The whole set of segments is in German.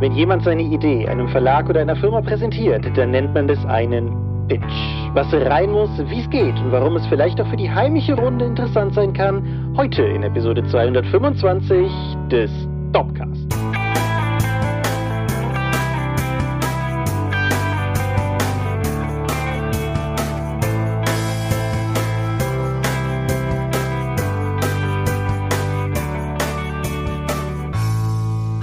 Wenn jemand seine Idee einem Verlag oder einer Firma präsentiert, dann nennt man das einen Pitch. Was rein muss, wie es geht und warum es vielleicht auch für die heimische Runde interessant sein kann, heute in Episode 225 des Topcast.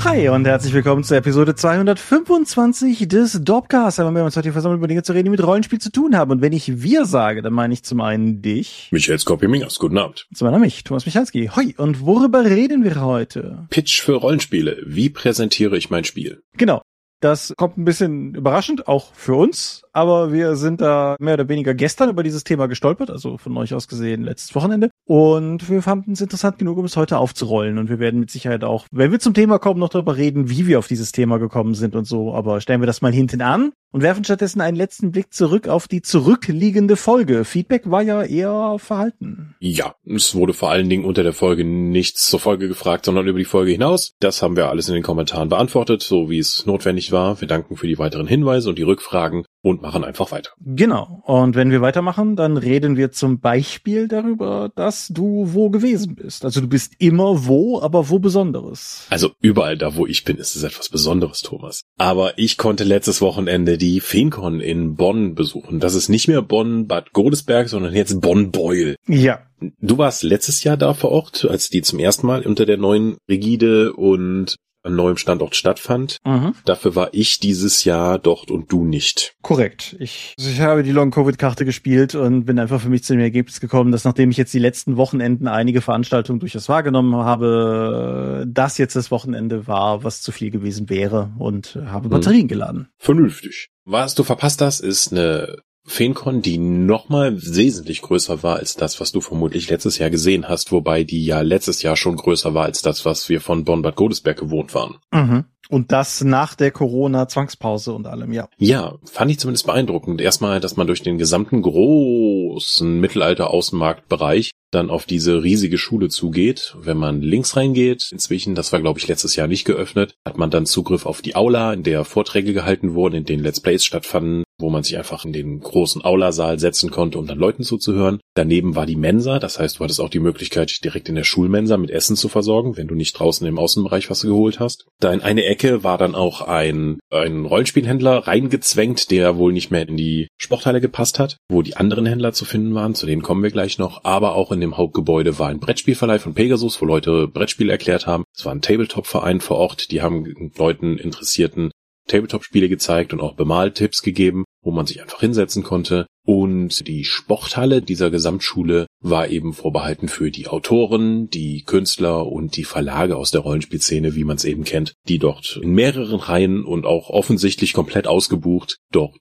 Hi und herzlich willkommen zur Episode 225 des Dopcasts. Haben wir uns heute versammelt, über Dinge zu reden, die mit Rollenspiel zu tun haben. Und wenn ich wir sage, dann meine ich zum einen dich. Michael Skopje-Mingers, guten Abend. Zum anderen mich, Thomas Michalski. Hoi, und worüber reden wir heute? Pitch für Rollenspiele. Wie präsentiere ich mein Spiel? Genau. Das kommt ein bisschen überraschend, auch für uns, aber wir sind da mehr oder weniger gestern über dieses Thema gestolpert, also von euch aus gesehen letztes Wochenende. Und wir fanden es interessant genug, um es heute aufzurollen. Und wir werden mit Sicherheit auch, wenn wir zum Thema kommen, noch darüber reden, wie wir auf dieses Thema gekommen sind und so. Aber stellen wir das mal hinten an und werfen stattdessen einen letzten Blick zurück auf die zurückliegende Folge. Feedback war ja eher verhalten. Ja, es wurde vor allen Dingen unter der Folge nichts zur Folge gefragt, sondern über die Folge hinaus. Das haben wir alles in den Kommentaren beantwortet, so wie es notwendig war. Wir danken für die weiteren Hinweise und die Rückfragen und machen einfach weiter. Genau. Und wenn wir weitermachen, dann reden wir zum Beispiel darüber, dass du wo gewesen bist. Also du bist immer wo, aber wo Besonderes. Also überall da, wo ich bin, ist es etwas Besonderes, Thomas. Aber ich konnte letztes Wochenende die FeenCon in Bonn besuchen. Das ist nicht mehr Bonn-Bad Godesberg, sondern jetzt Bonn-Beul. Ja. Du warst letztes Jahr da vor Ort, als die zum ersten Mal unter der neuen Rigide und an neuem Standort stattfand. Mhm. Dafür war ich dieses Jahr dort und du nicht. Korrekt. Ich, ich habe die Long-Covid-Karte gespielt und bin einfach für mich zu dem Ergebnis gekommen, dass nachdem ich jetzt die letzten Wochenenden einige Veranstaltungen durchaus wahrgenommen habe, das jetzt das Wochenende war, was zu viel gewesen wäre und habe Batterien mhm. geladen. Vernünftig. Was du verpasst hast, ist eine FeenCon, die nochmal wesentlich größer war als das, was du vermutlich letztes Jahr gesehen hast, wobei die ja letztes Jahr schon größer war als das, was wir von Bonn-Bad Godesberg gewohnt waren. Mhm. Und das nach der Corona-Zwangspause und allem, ja. Ja, fand ich zumindest beeindruckend. Erstmal, dass man durch den gesamten großen Mittelalter-Außenmarktbereich dann auf diese riesige Schule zugeht. Wenn man links reingeht, inzwischen, das war glaube ich letztes Jahr nicht geöffnet, hat man dann Zugriff auf die Aula, in der Vorträge gehalten wurden, in denen Let's Plays stattfanden, wo man sich einfach in den großen Aula-Saal setzen konnte, um dann Leuten zuzuhören. Daneben war die Mensa, das heißt, du hattest auch die Möglichkeit, dich direkt in der Schulmensa mit Essen zu versorgen, wenn du nicht draußen im Außenbereich was geholt hast. Da in eine Ecke war dann auch ein, ein Rollenspielhändler reingezwängt, der wohl nicht mehr in die Sporthalle gepasst hat, wo die anderen Händler zu finden waren, zu denen kommen wir gleich noch, aber auch in dem Hauptgebäude war ein Brettspielverleih von Pegasus, wo Leute Brettspiele erklärt haben. Es war ein Tabletop-Verein vor Ort, die haben Leuten Interessierten Tabletop-Spiele gezeigt und auch Bemaltipps gegeben, wo man sich einfach hinsetzen konnte. Und die Sporthalle dieser Gesamtschule war eben vorbehalten für die Autoren, die Künstler und die Verlage aus der Rollenspielszene, wie man es eben kennt, die dort in mehreren Reihen und auch offensichtlich komplett ausgebucht dort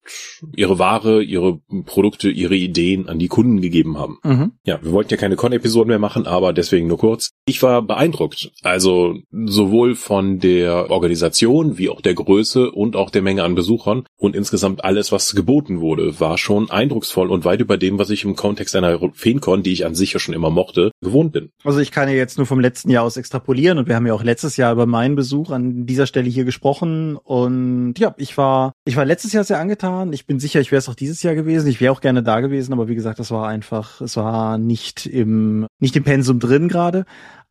ihre Ware, ihre Produkte, ihre Ideen an die Kunden gegeben haben. Mhm. Ja, wir wollten ja keine Con-Episoden mehr machen, aber deswegen nur kurz. Ich war beeindruckt. Also sowohl von der Organisation wie auch der Größe und auch der Menge an Besuchern und insgesamt alles, was geboten wurde, war schon eindrucksvoll und weit über dem, was ich im Kontext einer FeenCon, die ich an sich ja schon immer mochte, gewohnt bin. Also ich kann ja jetzt nur vom letzten Jahr aus extrapolieren und wir haben ja auch letztes Jahr über meinen Besuch an dieser Stelle hier gesprochen und ja, ich war, ich war letztes Jahr sehr angetan. Ich bin sicher, ich wäre es auch dieses Jahr gewesen. Ich wäre auch gerne da gewesen, aber wie gesagt, das war einfach, es war nicht im, nicht im Pensum drin gerade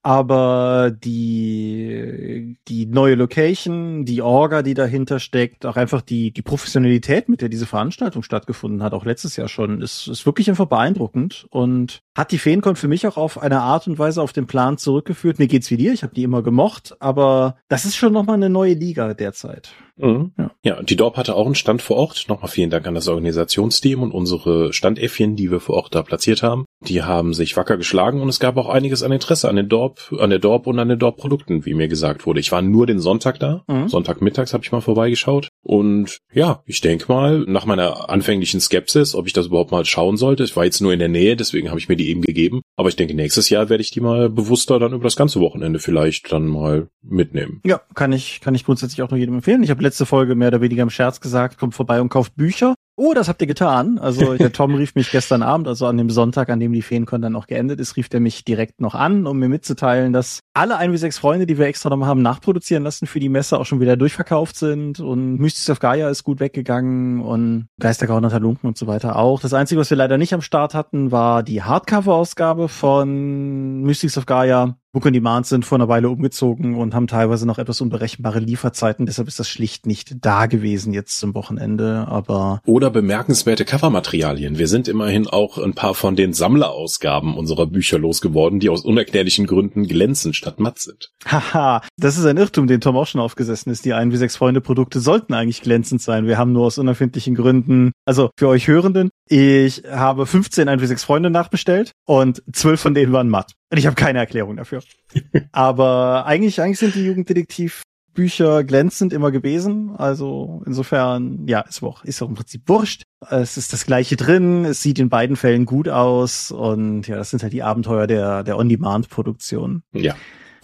aber die die neue Location, die Orga, die dahinter steckt, auch einfach die die Professionalität, mit der diese Veranstaltung stattgefunden hat, auch letztes Jahr schon, ist ist wirklich einfach beeindruckend und hat die Feencon für mich auch auf eine Art und Weise auf den Plan zurückgeführt. Mir geht's wie dir, ich habe die immer gemocht, aber das ist schon noch mal eine neue Liga derzeit. Mhm. Ja. ja, die Dorp hatte auch einen Stand vor Ort. Nochmal vielen Dank an das Organisationsteam und unsere Standäffchen, die wir vor Ort da platziert haben. Die haben sich wacker geschlagen und es gab auch einiges an Interesse an den Dorp, an der Dorp und an den Dorp-Produkten, wie mir gesagt wurde. Ich war nur den Sonntag da. Mhm. Sonntagmittags habe ich mal vorbeigeschaut. Und ja, ich denke mal, nach meiner anfänglichen Skepsis, ob ich das überhaupt mal schauen sollte. Ich war jetzt nur in der Nähe, deswegen habe ich mir die eben gegeben. Aber ich denke, nächstes Jahr werde ich die mal bewusster dann über das ganze Wochenende vielleicht dann mal mitnehmen. Ja, kann ich, kann ich grundsätzlich auch nur jedem empfehlen. Ich habe letzte Folge mehr oder weniger im Scherz gesagt, kommt vorbei und kauft Bücher. Oh, das habt ihr getan. Also der Tom rief mich gestern Abend, also an dem Sonntag, an dem die Feencon dann auch geendet ist, rief er mich direkt noch an, um mir mitzuteilen, dass alle ein wie sechs Freunde, die wir extra nochmal haben nachproduzieren lassen für die Messe, auch schon wieder durchverkauft sind und Mystics of Gaia ist gut weggegangen und Geistergauner Talunken und so weiter auch. Das Einzige, was wir leider nicht am Start hatten, war die Hardcover-Ausgabe von Mystics of Gaia. Book on Demand sind vor einer Weile umgezogen und haben teilweise noch etwas unberechenbare Lieferzeiten. Deshalb ist das schlicht nicht da gewesen jetzt zum Wochenende. Aber oder bemerkenswerte Covermaterialien. Wir sind immerhin auch ein paar von den Sammlerausgaben unserer Bücher losgeworden, die aus unerklärlichen Gründen glänzen statt matt sind. Haha, das ist ein Irrtum, den Tom auch schon aufgesessen ist. Die ein wie sechs Freunde Produkte sollten eigentlich glänzend sein. Wir haben nur aus unerfindlichen Gründen, also für euch Hörenden, ich habe 15 ein wie sechs Freunde nachbestellt und zwölf von denen waren matt. Und ich habe keine Erklärung dafür. Aber eigentlich, eigentlich sind die Jugenddetektiv-Bücher glänzend immer gewesen. Also insofern, ja, ist auch, ist auch im Prinzip wurscht. Es ist das gleiche drin, es sieht in beiden Fällen gut aus und ja, das sind halt die Abenteuer der, der On-Demand-Produktion. Ja.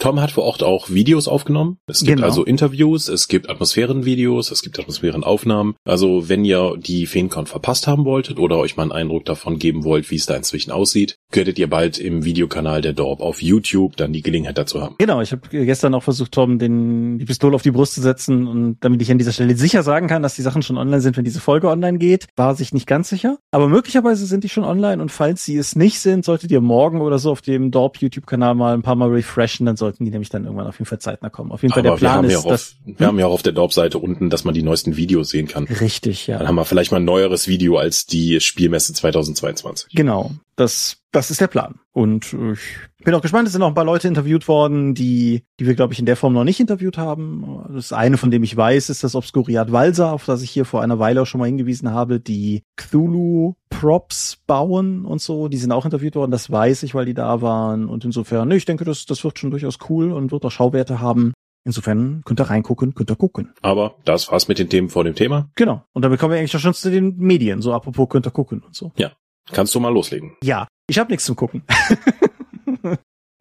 Tom hat vor Ort auch Videos aufgenommen. Es gibt genau. also Interviews, es gibt Atmosphärenvideos, es gibt Atmosphärenaufnahmen. Also wenn ihr die FeenCon verpasst haben wolltet oder euch mal einen Eindruck davon geben wollt, wie es da inzwischen aussieht, könntet ihr bald im Videokanal der Dorp auf YouTube dann die Gelegenheit dazu haben. Genau, ich habe gestern auch versucht, Tom den, die Pistole auf die Brust zu setzen und damit ich an dieser Stelle sicher sagen kann, dass die Sachen schon online sind, wenn diese Folge online geht, war sich nicht ganz sicher. Aber möglicherweise sind die schon online und falls sie es nicht sind, solltet ihr morgen oder so auf dem Dorp YouTube-Kanal mal ein paar Mal refreshen, dann sollten die nämlich dann irgendwann auf jeden Fall zeitnah kommen. Auf jeden Fall Aber der Plan wir ist, haben ja dass, auf, wir haben ja auch auf der Dorp-Seite unten, dass man die neuesten Videos sehen kann. Richtig, ja. Dann haben wir vielleicht mal ein neueres Video als die Spielmesse 2022. Genau. Das, das ist der Plan. Und ich bin auch gespannt, es sind auch ein paar Leute interviewt worden, die, die wir, glaube ich, in der Form noch nicht interviewt haben. Das eine, von dem ich weiß, ist das Obscuriat Walser, auf das ich hier vor einer Weile auch schon mal hingewiesen habe, die Cthulhu Props bauen und so. Die sind auch interviewt worden, das weiß ich, weil die da waren. Und insofern, ne, ich denke, das, das wird schon durchaus cool und wird auch Schauwerte haben. Insofern könnt ihr reingucken, könnt ihr gucken. Aber das war's mit den Themen vor dem Thema. Genau. Und damit kommen wir eigentlich auch schon zu den Medien. So apropos könnt ihr gucken und so. Ja. Kannst du mal loslegen? Ja, ich habe nichts zum Gucken.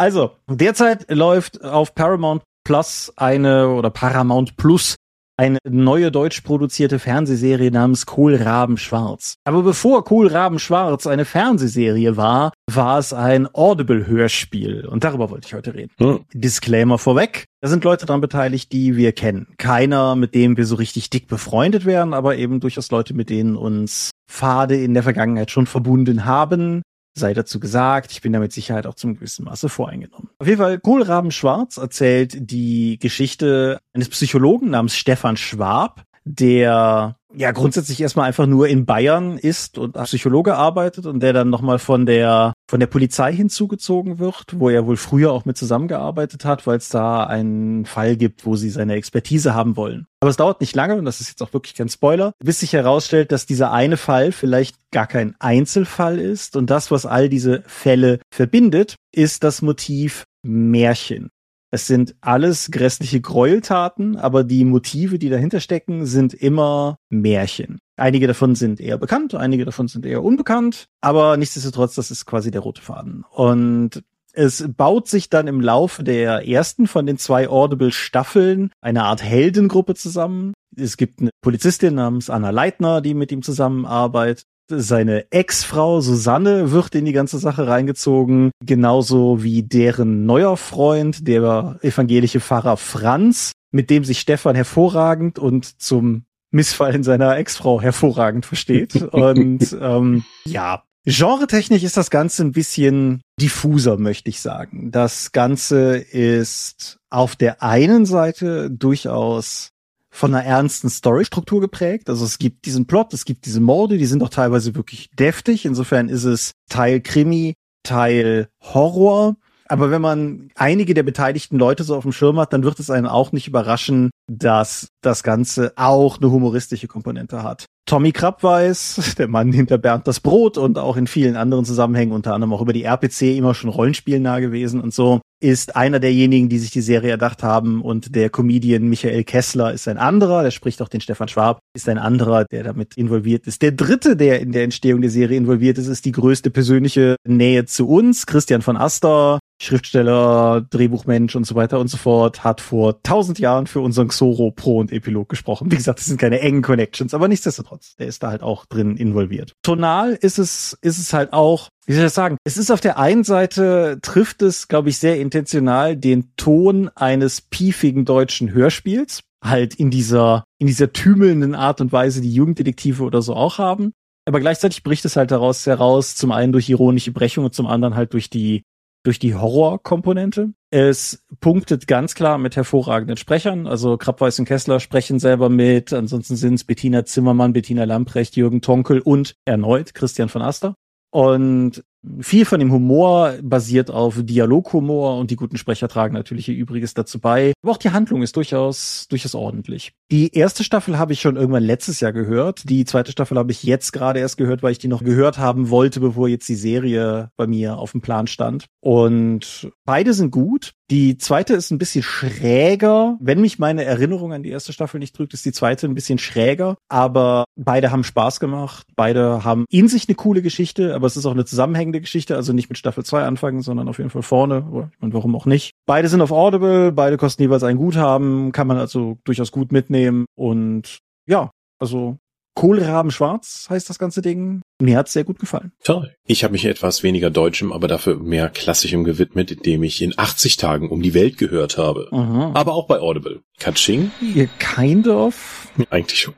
also, derzeit läuft auf Paramount Plus eine oder Paramount Plus eine neue deutsch produzierte Fernsehserie namens Kohlraben Schwarz. Aber bevor Kohlraben Schwarz eine Fernsehserie war, war es ein Audible-Hörspiel. Und darüber wollte ich heute reden. Hm. Disclaimer vorweg. Da sind Leute dran beteiligt, die wir kennen. Keiner, mit dem wir so richtig dick befreundet wären, aber eben durchaus Leute, mit denen uns Pfade in der Vergangenheit schon verbunden haben sei dazu gesagt, ich bin da mit Sicherheit auch zum gewissen Maße voreingenommen. Auf jeden Fall, Kohlraben Schwarz erzählt die Geschichte eines Psychologen namens Stefan Schwab, der ja grundsätzlich erstmal einfach nur in Bayern ist und als Psychologe arbeitet und der dann nochmal von der von der Polizei hinzugezogen wird, wo er wohl früher auch mit zusammengearbeitet hat, weil es da einen Fall gibt, wo sie seine Expertise haben wollen. Aber es dauert nicht lange und das ist jetzt auch wirklich kein Spoiler, bis sich herausstellt, dass dieser eine Fall vielleicht gar kein Einzelfall ist und das, was all diese Fälle verbindet, ist das Motiv Märchen. Es sind alles grässliche Gräueltaten, aber die Motive, die dahinter stecken, sind immer Märchen. Einige davon sind eher bekannt, einige davon sind eher unbekannt, aber nichtsdestotrotz, das ist quasi der rote Faden. Und es baut sich dann im Laufe der ersten von den zwei Audible-Staffeln eine Art Heldengruppe zusammen. Es gibt eine Polizistin namens Anna Leitner, die mit ihm zusammenarbeitet seine Ex-Frau Susanne wird in die ganze Sache reingezogen, genauso wie deren neuer Freund, der evangelische Pfarrer Franz, mit dem sich Stefan hervorragend und zum Missfallen seiner Ex-Frau hervorragend versteht. und ähm, ja, Genretechnisch ist das Ganze ein bisschen diffuser, möchte ich sagen. Das Ganze ist auf der einen Seite durchaus von einer ernsten Storystruktur geprägt. Also es gibt diesen Plot, es gibt diese Morde, die sind auch teilweise wirklich deftig. Insofern ist es Teil Krimi, Teil Horror. Aber wenn man einige der beteiligten Leute so auf dem Schirm hat, dann wird es einen auch nicht überraschen, dass das Ganze auch eine humoristische Komponente hat. Tommy Krabweis, der Mann hinter Bernd das Brot und auch in vielen anderen Zusammenhängen, unter anderem auch über die RPC, immer schon rollenspielnah gewesen und so, ist einer derjenigen, die sich die Serie erdacht haben und der Comedian Michael Kessler ist ein anderer, der spricht auch den Stefan Schwab, ist ein anderer, der damit involviert ist. Der dritte, der in der Entstehung der Serie involviert ist, ist die größte persönliche Nähe zu uns, Christian von Aster, Schriftsteller, Drehbuchmensch und so weiter und so fort, hat vor tausend Jahren für unseren Zoro Pro und Epilog gesprochen. Wie gesagt, das sind keine engen Connections, aber nichtsdestotrotz, der ist da halt auch drin involviert. Tonal ist es, ist es halt auch, wie soll ich das sagen? Es ist auf der einen Seite trifft es, glaube ich, sehr intentional den Ton eines piefigen deutschen Hörspiels. Halt in dieser, in dieser tümelnden Art und Weise, die Jugenddetektive oder so auch haben. Aber gleichzeitig bricht es halt daraus heraus, zum einen durch ironische Brechung und zum anderen halt durch die durch die Horrorkomponente. Es punktet ganz klar mit hervorragenden Sprechern. Also Krabweis und Kessler sprechen selber mit. Ansonsten sind es Bettina Zimmermann, Bettina Lamprecht, Jürgen Tonkel und erneut Christian von Aster. Und viel von dem Humor basiert auf Dialoghumor und die guten Sprecher tragen natürlich ihr Übriges dazu bei. Aber auch die Handlung ist durchaus, durchaus ordentlich. Die erste Staffel habe ich schon irgendwann letztes Jahr gehört. Die zweite Staffel habe ich jetzt gerade erst gehört, weil ich die noch gehört haben wollte, bevor jetzt die Serie bei mir auf dem Plan stand. Und beide sind gut. Die zweite ist ein bisschen schräger. Wenn mich meine Erinnerung an die erste Staffel nicht trügt, ist die zweite ein bisschen schräger. Aber beide haben Spaß gemacht. Beide haben in sich eine coole Geschichte, aber es ist auch eine zusammenhängende Geschichte. Also nicht mit Staffel 2 anfangen, sondern auf jeden Fall vorne. Und warum auch nicht. Beide sind auf Audible. Beide kosten jeweils ein Guthaben. Kann man also durchaus gut mitnehmen. Und ja, also Kohlraben schwarz heißt das ganze Ding. Mir hat's sehr gut gefallen. Toll. Ich habe mich etwas weniger deutschem, aber dafür mehr klassischem gewidmet, indem ich in 80 Tagen um die Welt gehört habe. Aha. Aber auch bei Audible. Katsching? Kind of. Eigentlich schon.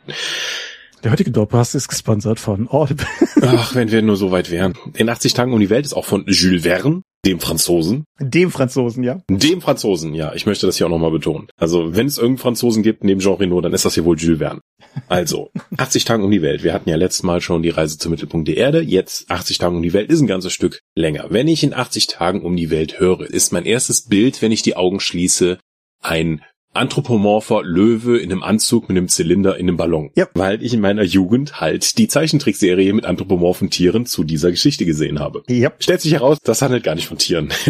Der heutige Doppelpass ist gesponsert von Audible. Ach, wenn wir nur so weit wären. In 80 Tagen um die Welt ist auch von Jules Verne, dem Franzosen. Dem Franzosen, ja. Dem Franzosen, ja. Ich möchte das hier auch nochmal betonen. Also, wenn es irgendeinen Franzosen gibt neben Jean Reno, dann ist das hier wohl Jules Verne. Also, 80 Tagen um die Welt. Wir hatten ja letztes Mal schon die Reise zum Mittelpunkt der Erde. Jetzt 80 Tagen um die Welt ist ein ganzes Stück länger. Wenn ich in 80 Tagen um die Welt höre, ist mein erstes Bild, wenn ich die Augen schließe, ein anthropomorpher Löwe in einem Anzug mit einem Zylinder in einem Ballon. Ja. Weil ich in meiner Jugend halt die Zeichentrickserie mit anthropomorphen Tieren zu dieser Geschichte gesehen habe. Ja. Stellt sich heraus, das handelt gar nicht von Tieren.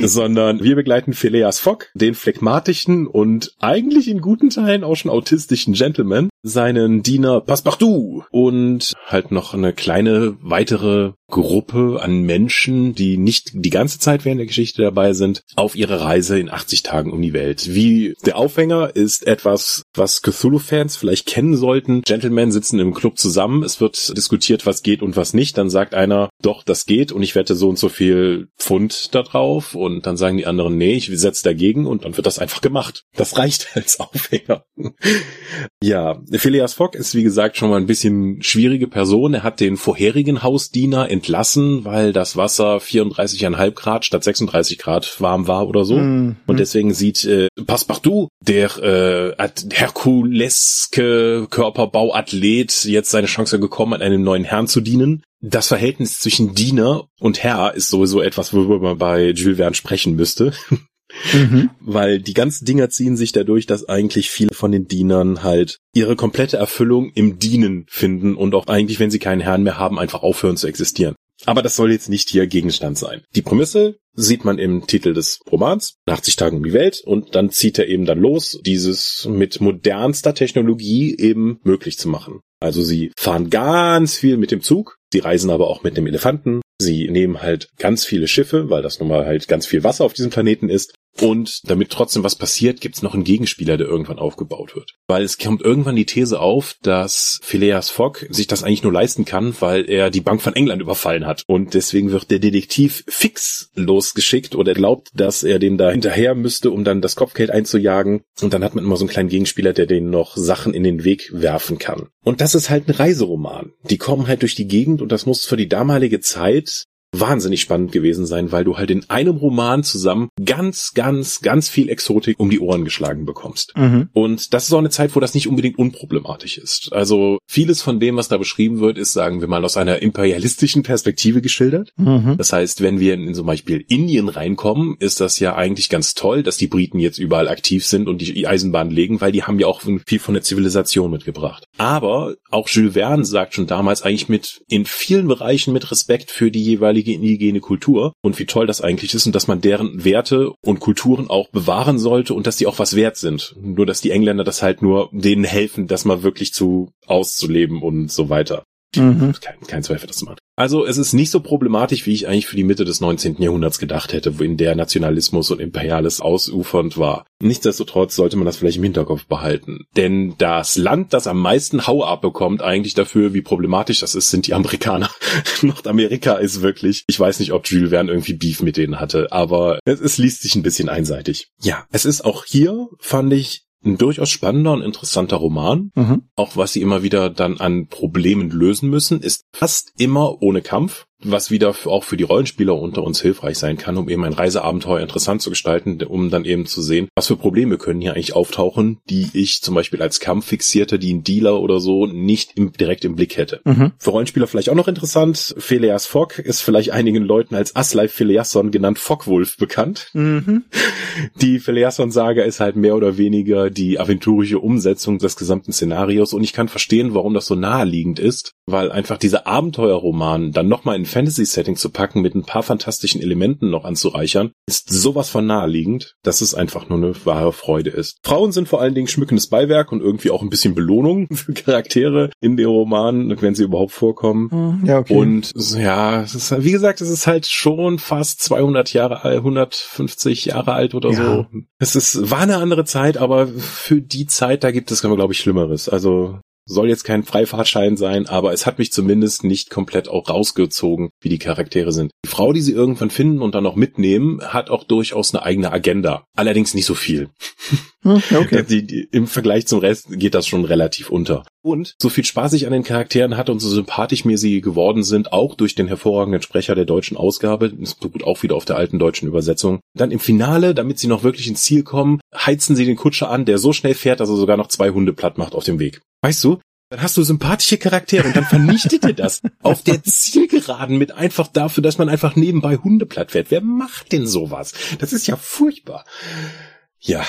sondern wir begleiten Phileas Fogg, den phlegmatischen und eigentlich in guten Teilen auch schon autistischen Gentleman, seinen Diener Passepartout und halt noch eine kleine weitere Gruppe an Menschen, die nicht die ganze Zeit während der Geschichte dabei sind, auf ihre Reise in 80 Tagen um die Welt. Wie der Aufhänger ist etwas, was Cthulhu-Fans vielleicht kennen sollten. Gentlemen sitzen im Club zusammen, es wird diskutiert, was geht und was nicht. Dann sagt einer, doch, das geht und ich wette so und so viel Pfund da drauf und dann sagen die anderen, nee, ich setze dagegen und dann wird das einfach gemacht. Das reicht als Aufhänger. ja, Phileas Fogg ist wie gesagt schon mal ein bisschen schwierige Person. Er hat den vorherigen Hausdiener entlassen, weil das Wasser 34,5 Grad statt 36 Grad warm war oder so. Mhm. Und deswegen sieht äh, Passepartout, der äh, herkuleske Körperbauathlet, jetzt seine Chance gekommen, an einem neuen Herrn zu dienen. Das Verhältnis zwischen Diener und Herr ist sowieso etwas, worüber man bei Jules Verne sprechen müsste. Mhm. Weil die ganzen Dinger ziehen sich dadurch, dass eigentlich viele von den Dienern halt ihre komplette Erfüllung im Dienen finden und auch eigentlich, wenn sie keinen Herrn mehr haben, einfach aufhören zu existieren. Aber das soll jetzt nicht hier Gegenstand sein. Die Prämisse sieht man im Titel des Romans, 80 Tagen um die Welt, und dann zieht er eben dann los, dieses mit modernster Technologie eben möglich zu machen. Also sie fahren ganz viel mit dem Zug, sie reisen aber auch mit dem Elefanten, sie nehmen halt ganz viele Schiffe, weil das nun mal halt ganz viel Wasser auf diesem Planeten ist. Und damit trotzdem was passiert, gibt's noch einen Gegenspieler, der irgendwann aufgebaut wird. Weil es kommt irgendwann die These auf, dass Phileas Fogg sich das eigentlich nur leisten kann, weil er die Bank von England überfallen hat. Und deswegen wird der Detektiv fix losgeschickt oder glaubt, dass er dem da hinterher müsste, um dann das Kopfgeld einzujagen. Und dann hat man immer so einen kleinen Gegenspieler, der den noch Sachen in den Weg werfen kann. Und das ist halt ein Reiseroman. Die kommen halt durch die Gegend und das muss für die damalige Zeit wahnsinnig spannend gewesen sein, weil du halt in einem Roman zusammen ganz, ganz, ganz viel Exotik um die Ohren geschlagen bekommst. Mhm. Und das ist auch eine Zeit, wo das nicht unbedingt unproblematisch ist. Also vieles von dem, was da beschrieben wird, ist, sagen wir mal, aus einer imperialistischen Perspektive geschildert. Mhm. Das heißt, wenn wir in zum Beispiel Indien reinkommen, ist das ja eigentlich ganz toll, dass die Briten jetzt überall aktiv sind und die Eisenbahn legen, weil die haben ja auch viel von der Zivilisation mitgebracht. Aber auch Jules Verne sagt schon damals eigentlich mit in vielen Bereichen mit Respekt für die jeweilige indigene Kultur und wie toll das eigentlich ist und dass man deren Werte und Kulturen auch bewahren sollte und dass die auch was wert sind. Nur dass die Engländer das halt nur denen helfen, das mal wirklich zu auszuleben und so weiter. Mhm. Kein, kein Zweifel, das zu machen. Also es ist nicht so problematisch, wie ich eigentlich für die Mitte des 19. Jahrhunderts gedacht hätte, wo in der Nationalismus und Imperiales ausufernd war. Nichtsdestotrotz sollte man das vielleicht im Hinterkopf behalten. Denn das Land, das am meisten Hau abbekommt eigentlich dafür, wie problematisch das ist, sind die Amerikaner. Nordamerika ist wirklich, ich weiß nicht, ob Jules Verne irgendwie Beef mit denen hatte, aber es, es liest sich ein bisschen einseitig. Ja, es ist auch hier, fand ich, ein durchaus spannender und interessanter Roman. Mhm. Auch was sie immer wieder dann an Problemen lösen müssen, ist fast immer ohne Kampf was wieder auch für die Rollenspieler unter uns hilfreich sein kann, um eben ein Reiseabenteuer interessant zu gestalten, um dann eben zu sehen, was für Probleme können hier eigentlich auftauchen, die ich zum Beispiel als Kampffixierte, die ein Dealer oder so nicht im, direkt im Blick hätte. Mhm. Für Rollenspieler vielleicht auch noch interessant, Phileas Fogg ist vielleicht einigen Leuten als Aslai Phileason genannt Fogwolf bekannt. Mhm. Die Phileason-Saga ist halt mehr oder weniger die aventurische Umsetzung des gesamten Szenarios und ich kann verstehen, warum das so naheliegend ist, weil einfach dieser Abenteuerroman dann nochmal in Fantasy-Setting zu packen, mit ein paar fantastischen Elementen noch anzureichern, ist sowas von naheliegend, dass es einfach nur eine wahre Freude ist. Frauen sind vor allen Dingen schmückendes Beiwerk und irgendwie auch ein bisschen Belohnung für Charaktere in den Romanen, wenn sie überhaupt vorkommen. Hm, ja, okay. Und ja, es ist, wie gesagt, es ist halt schon fast 200 Jahre alt, 150 Jahre alt oder ja. so. Es ist, war eine andere Zeit, aber für die Zeit, da gibt es, glaube ich, Schlimmeres. Also soll jetzt kein Freifahrtschein sein, aber es hat mich zumindest nicht komplett auch rausgezogen, wie die Charaktere sind. Die Frau, die sie irgendwann finden und dann noch mitnehmen, hat auch durchaus eine eigene Agenda. Allerdings nicht so viel. Hm, okay. die, die, Im Vergleich zum Rest geht das schon relativ unter. Und so viel Spaß ich an den Charakteren hatte und so sympathisch mir sie geworden sind, auch durch den hervorragenden Sprecher der deutschen Ausgabe, das beruht auch wieder auf der alten deutschen Übersetzung. Dann im Finale, damit sie noch wirklich ins Ziel kommen, heizen sie den Kutscher an, der so schnell fährt, dass er sogar noch zwei Hunde platt macht auf dem Weg. Weißt du, dann hast du sympathische Charaktere und dann vernichtet ihr das auf der Zielgeraden mit einfach dafür, dass man einfach nebenbei Hunde platt fährt. Wer macht denn sowas? Das ist ja furchtbar. Ja.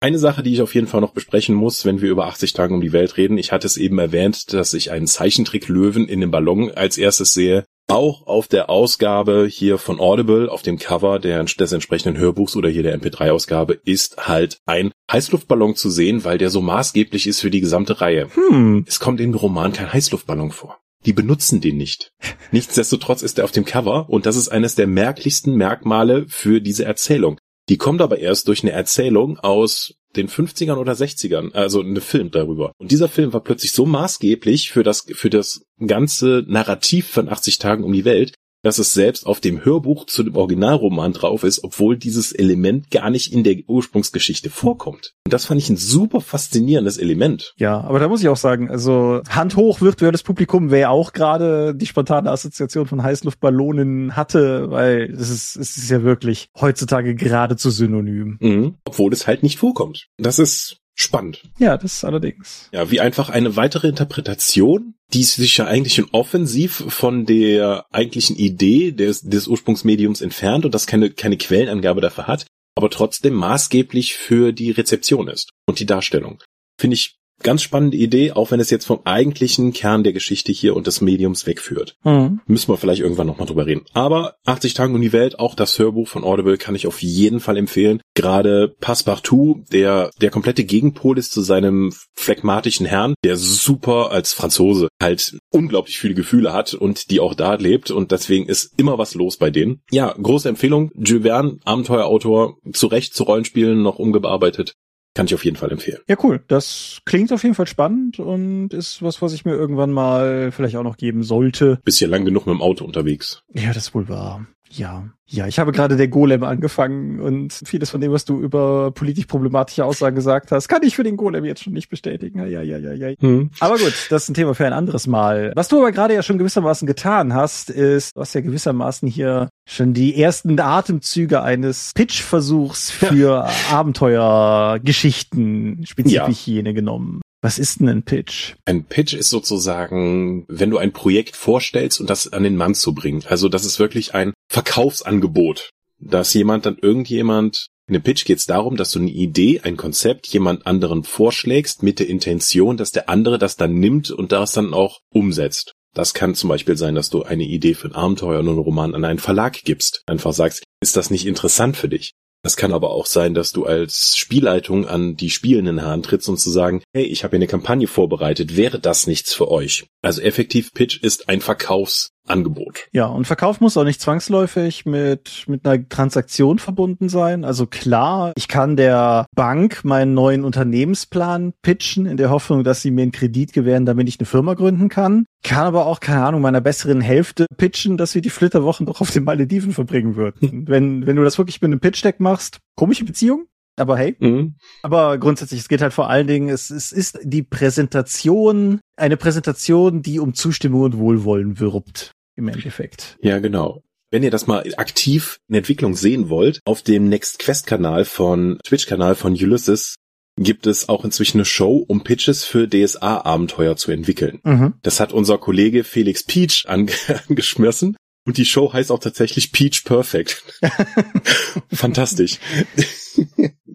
Eine Sache, die ich auf jeden Fall noch besprechen muss, wenn wir über 80 Tage um die Welt reden. Ich hatte es eben erwähnt, dass ich einen Zeichentrick Löwen in dem Ballon als erstes sehe. Auch auf der Ausgabe hier von Audible, auf dem Cover der, des entsprechenden Hörbuchs oder hier der MP3-Ausgabe, ist halt ein Heißluftballon zu sehen, weil der so maßgeblich ist für die gesamte Reihe. Hm. Es kommt im Roman kein Heißluftballon vor. Die benutzen den nicht. Nichtsdestotrotz ist er auf dem Cover und das ist eines der merklichsten Merkmale für diese Erzählung. Die kommt aber erst durch eine Erzählung aus den 50ern oder 60ern, also eine Film darüber. Und dieser Film war plötzlich so maßgeblich für das, für das ganze Narrativ von 80 Tagen um die Welt, dass es selbst auf dem Hörbuch zu dem Originalroman drauf ist, obwohl dieses Element gar nicht in der Ursprungsgeschichte vorkommt. Und das fand ich ein super faszinierendes Element. Ja, aber da muss ich auch sagen, also Hand hoch virtuelles Publikum, wer auch gerade die spontane Assoziation von Heißluftballonen hatte, weil es ist, es ist ja wirklich heutzutage geradezu synonym. Mhm. Obwohl es halt nicht vorkommt. Das ist spannend. Ja, das allerdings. Ja, wie einfach eine weitere Interpretation, die sich ja eigentlich schon offensiv von der eigentlichen Idee des, des Ursprungsmediums entfernt und das keine, keine Quellenangabe dafür hat, aber trotzdem maßgeblich für die Rezeption ist und die Darstellung. Finde ich Ganz spannende Idee, auch wenn es jetzt vom eigentlichen Kern der Geschichte hier und des Mediums wegführt. Mhm. Müssen wir vielleicht irgendwann nochmal drüber reden. Aber 80 Tage um die Welt, auch das Hörbuch von Audible kann ich auf jeden Fall empfehlen. Gerade Passepartout, der der komplette Gegenpol ist zu seinem phlegmatischen Herrn, der super als Franzose halt unglaublich viele Gefühle hat und die auch da lebt und deswegen ist immer was los bei denen. Ja, große Empfehlung. Jules Verne, Abenteuerautor, zu Recht zu Rollenspielen noch umgearbeitet. Kann ich auf jeden Fall empfehlen. Ja, cool. Das klingt auf jeden Fall spannend und ist was, was ich mir irgendwann mal vielleicht auch noch geben sollte. Bist ja lang genug mit dem Auto unterwegs. Ja, das ist wohl wahr. Ja. Ja, ich habe gerade der Golem angefangen und vieles von dem, was du über politisch problematische Aussagen gesagt hast, kann ich für den Golem jetzt schon nicht bestätigen. Ja, ja, ja, ja. Hm. Aber gut, das ist ein Thema für ein anderes Mal. Was du aber gerade ja schon gewissermaßen getan hast, ist, du hast ja gewissermaßen hier schon die ersten Atemzüge eines Pitch-Versuchs für ja. Abenteuergeschichten spezifisch ja. jene genommen. Was ist denn ein Pitch? Ein Pitch ist sozusagen, wenn du ein Projekt vorstellst und das an den Mann zu bringen. Also das ist wirklich ein Verkaufsangebot, dass jemand dann irgendjemand in dem Pitch geht es darum, dass du eine Idee, ein Konzept jemand anderen vorschlägst mit der Intention, dass der andere das dann nimmt und das dann auch umsetzt. Das kann zum Beispiel sein, dass du eine Idee für ein Abenteuer oder einen Roman an einen Verlag gibst. Einfach sagst, ist das nicht interessant für dich? Das kann aber auch sein, dass du als Spielleitung an die Spielenden herantrittst und zu sagen, hey, ich habe hier eine Kampagne vorbereitet, wäre das nichts für euch? Also effektiv Pitch ist ein Verkaufs Angebot. Ja, und Verkauf muss auch nicht zwangsläufig mit, mit einer Transaktion verbunden sein. Also klar, ich kann der Bank meinen neuen Unternehmensplan pitchen, in der Hoffnung, dass sie mir einen Kredit gewähren, damit ich eine Firma gründen kann. Kann aber auch, keine Ahnung, meiner besseren Hälfte pitchen, dass wir die Flitterwochen doch auf den Malediven verbringen würden. wenn, wenn du das wirklich mit einem Pitch-Deck machst, komische Beziehung, aber hey. Mhm. Aber grundsätzlich, es geht halt vor allen Dingen, es, es ist die Präsentation, eine Präsentation, die um Zustimmung und Wohlwollen wirbt im Endeffekt. Ja, genau. Wenn ihr das mal aktiv in Entwicklung sehen wollt, auf dem Next Quest Kanal von Twitch-Kanal von Ulysses gibt es auch inzwischen eine Show, um Pitches für DSA-Abenteuer zu entwickeln. Mhm. Das hat unser Kollege Felix Peach ange angeschmissen. Und die Show heißt auch tatsächlich Peach Perfect. Fantastisch.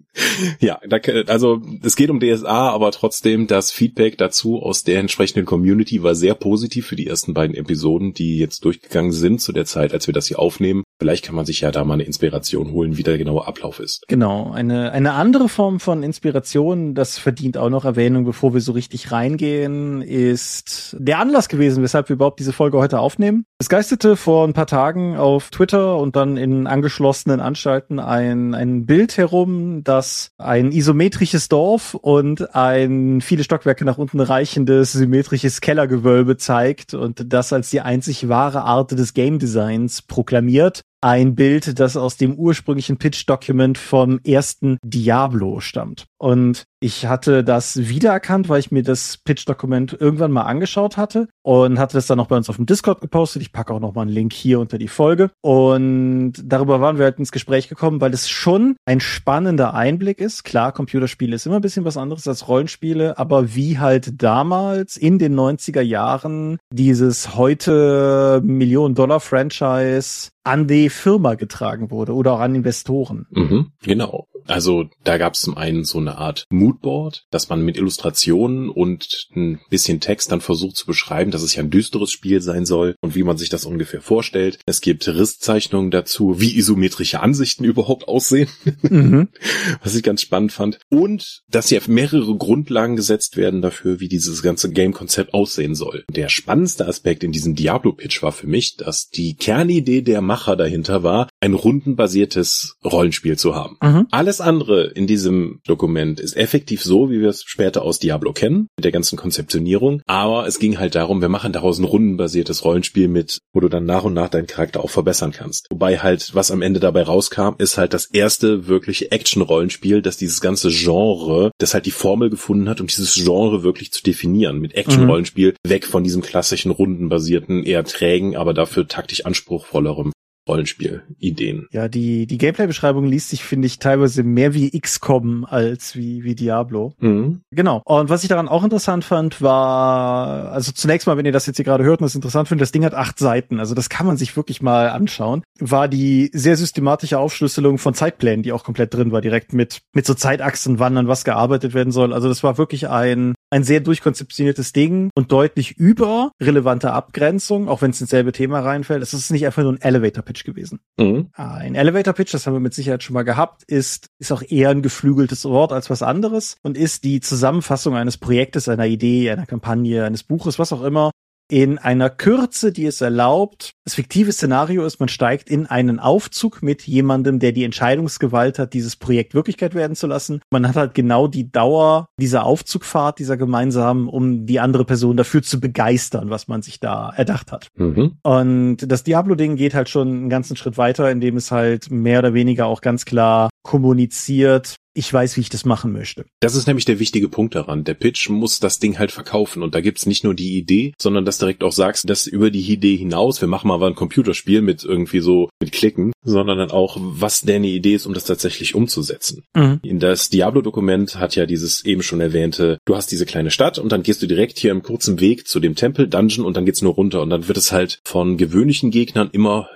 ja, da, also es geht um DSA, aber trotzdem das Feedback dazu aus der entsprechenden Community war sehr positiv für die ersten beiden Episoden, die jetzt durchgegangen sind zu der Zeit, als wir das hier aufnehmen. Vielleicht kann man sich ja da mal eine Inspiration holen, wie der genaue Ablauf ist. Genau, eine, eine andere Form von Inspiration, das verdient auch noch Erwähnung, bevor wir so richtig reingehen, ist der Anlass gewesen, weshalb wir überhaupt diese Folge heute aufnehmen. Es geistete vor ein paar Tagen auf Twitter und dann in angeschlossenen Anstalten ein, ein Bild herum, das ein isometrisches Dorf und ein viele Stockwerke nach unten reichendes symmetrisches Kellergewölbe zeigt und das als die einzig wahre Art des Game Designs proklamiert ein Bild, das aus dem ursprünglichen Pitch-Document vom ersten Diablo stammt. Und ich hatte das wiedererkannt, weil ich mir das Pitch-Dokument irgendwann mal angeschaut hatte und hatte das dann noch bei uns auf dem Discord gepostet. Ich packe auch noch mal einen Link hier unter die Folge. Und darüber waren wir halt ins Gespräch gekommen, weil es schon ein spannender Einblick ist. Klar, Computerspiele ist immer ein bisschen was anderes als Rollenspiele, aber wie halt damals in den 90er Jahren dieses heute Millionen-Dollar-Franchise an die Firma getragen wurde oder auch an Investoren. Mhm, genau. Also da gab es zum einen so eine Art Moodboard, dass man mit Illustrationen und ein bisschen Text dann versucht zu beschreiben, dass es ja ein düsteres Spiel sein soll und wie man sich das ungefähr vorstellt. Es gibt Risszeichnungen dazu, wie isometrische Ansichten überhaupt aussehen, mhm. was ich ganz spannend fand. Und dass hier mehrere Grundlagen gesetzt werden dafür, wie dieses ganze Game-Konzept aussehen soll. Der spannendste Aspekt in diesem Diablo-Pitch war für mich, dass die Kernidee der Macher dahinter war, ein rundenbasiertes Rollenspiel zu haben. Mhm. Alles andere in diesem Dokument ist effektiv so, wie wir es später aus Diablo kennen, mit der ganzen Konzeptionierung. Aber es ging halt darum, wir machen daraus ein rundenbasiertes Rollenspiel mit, wo du dann nach und nach deinen Charakter auch verbessern kannst. Wobei halt, was am Ende dabei rauskam, ist halt das erste wirkliche Action-Rollenspiel, das dieses ganze Genre, das halt die Formel gefunden hat, um dieses Genre wirklich zu definieren. Mit Action-Rollenspiel mhm. weg von diesem klassischen rundenbasierten, eher trägen, aber dafür taktisch anspruchsvollerem Rollenspiel-Ideen. Ja, die, die Gameplay-Beschreibung liest sich, finde ich, teilweise mehr wie XCOM als wie, wie Diablo. Mhm. Genau. Und was ich daran auch interessant fand, war, also zunächst mal, wenn ihr das jetzt hier gerade hört und das interessant findet, das Ding hat acht Seiten, also das kann man sich wirklich mal anschauen, war die sehr systematische Aufschlüsselung von Zeitplänen, die auch komplett drin war, direkt mit, mit so Zeitachsen, wann an was gearbeitet werden soll. Also das war wirklich ein, ein sehr durchkonzeptioniertes Ding und deutlich über relevante Abgrenzung, auch wenn es ins selbe Thema reinfällt. Es ist nicht einfach nur ein Elevator-Pitch gewesen. Mhm. Ein Elevator-Pitch, das haben wir mit Sicherheit schon mal gehabt, ist, ist auch eher ein geflügeltes Wort als was anderes und ist die Zusammenfassung eines Projektes, einer Idee, einer Kampagne, eines Buches, was auch immer, in einer Kürze, die es erlaubt. Das fiktive Szenario ist, man steigt in einen Aufzug mit jemandem, der die Entscheidungsgewalt hat, dieses Projekt Wirklichkeit werden zu lassen. Man hat halt genau die Dauer dieser Aufzugfahrt, dieser gemeinsamen, um die andere Person dafür zu begeistern, was man sich da erdacht hat. Mhm. Und das Diablo-Ding geht halt schon einen ganzen Schritt weiter, indem es halt mehr oder weniger auch ganz klar kommuniziert, ich weiß, wie ich das machen möchte. Das ist nämlich der wichtige Punkt daran. Der Pitch muss das Ding halt verkaufen und da gibt's nicht nur die Idee, sondern dass direkt auch sagst, dass über die Idee hinaus, wir machen mal ein Computerspiel mit irgendwie so mit Klicken, sondern dann auch, was deine Idee ist, um das tatsächlich umzusetzen. Mhm. In das Diablo-Dokument hat ja dieses eben schon erwähnte, du hast diese kleine Stadt und dann gehst du direkt hier im kurzen Weg zu dem Tempel, Dungeon und dann geht's nur runter und dann wird es halt von gewöhnlichen Gegnern immer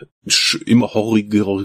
immer horriger,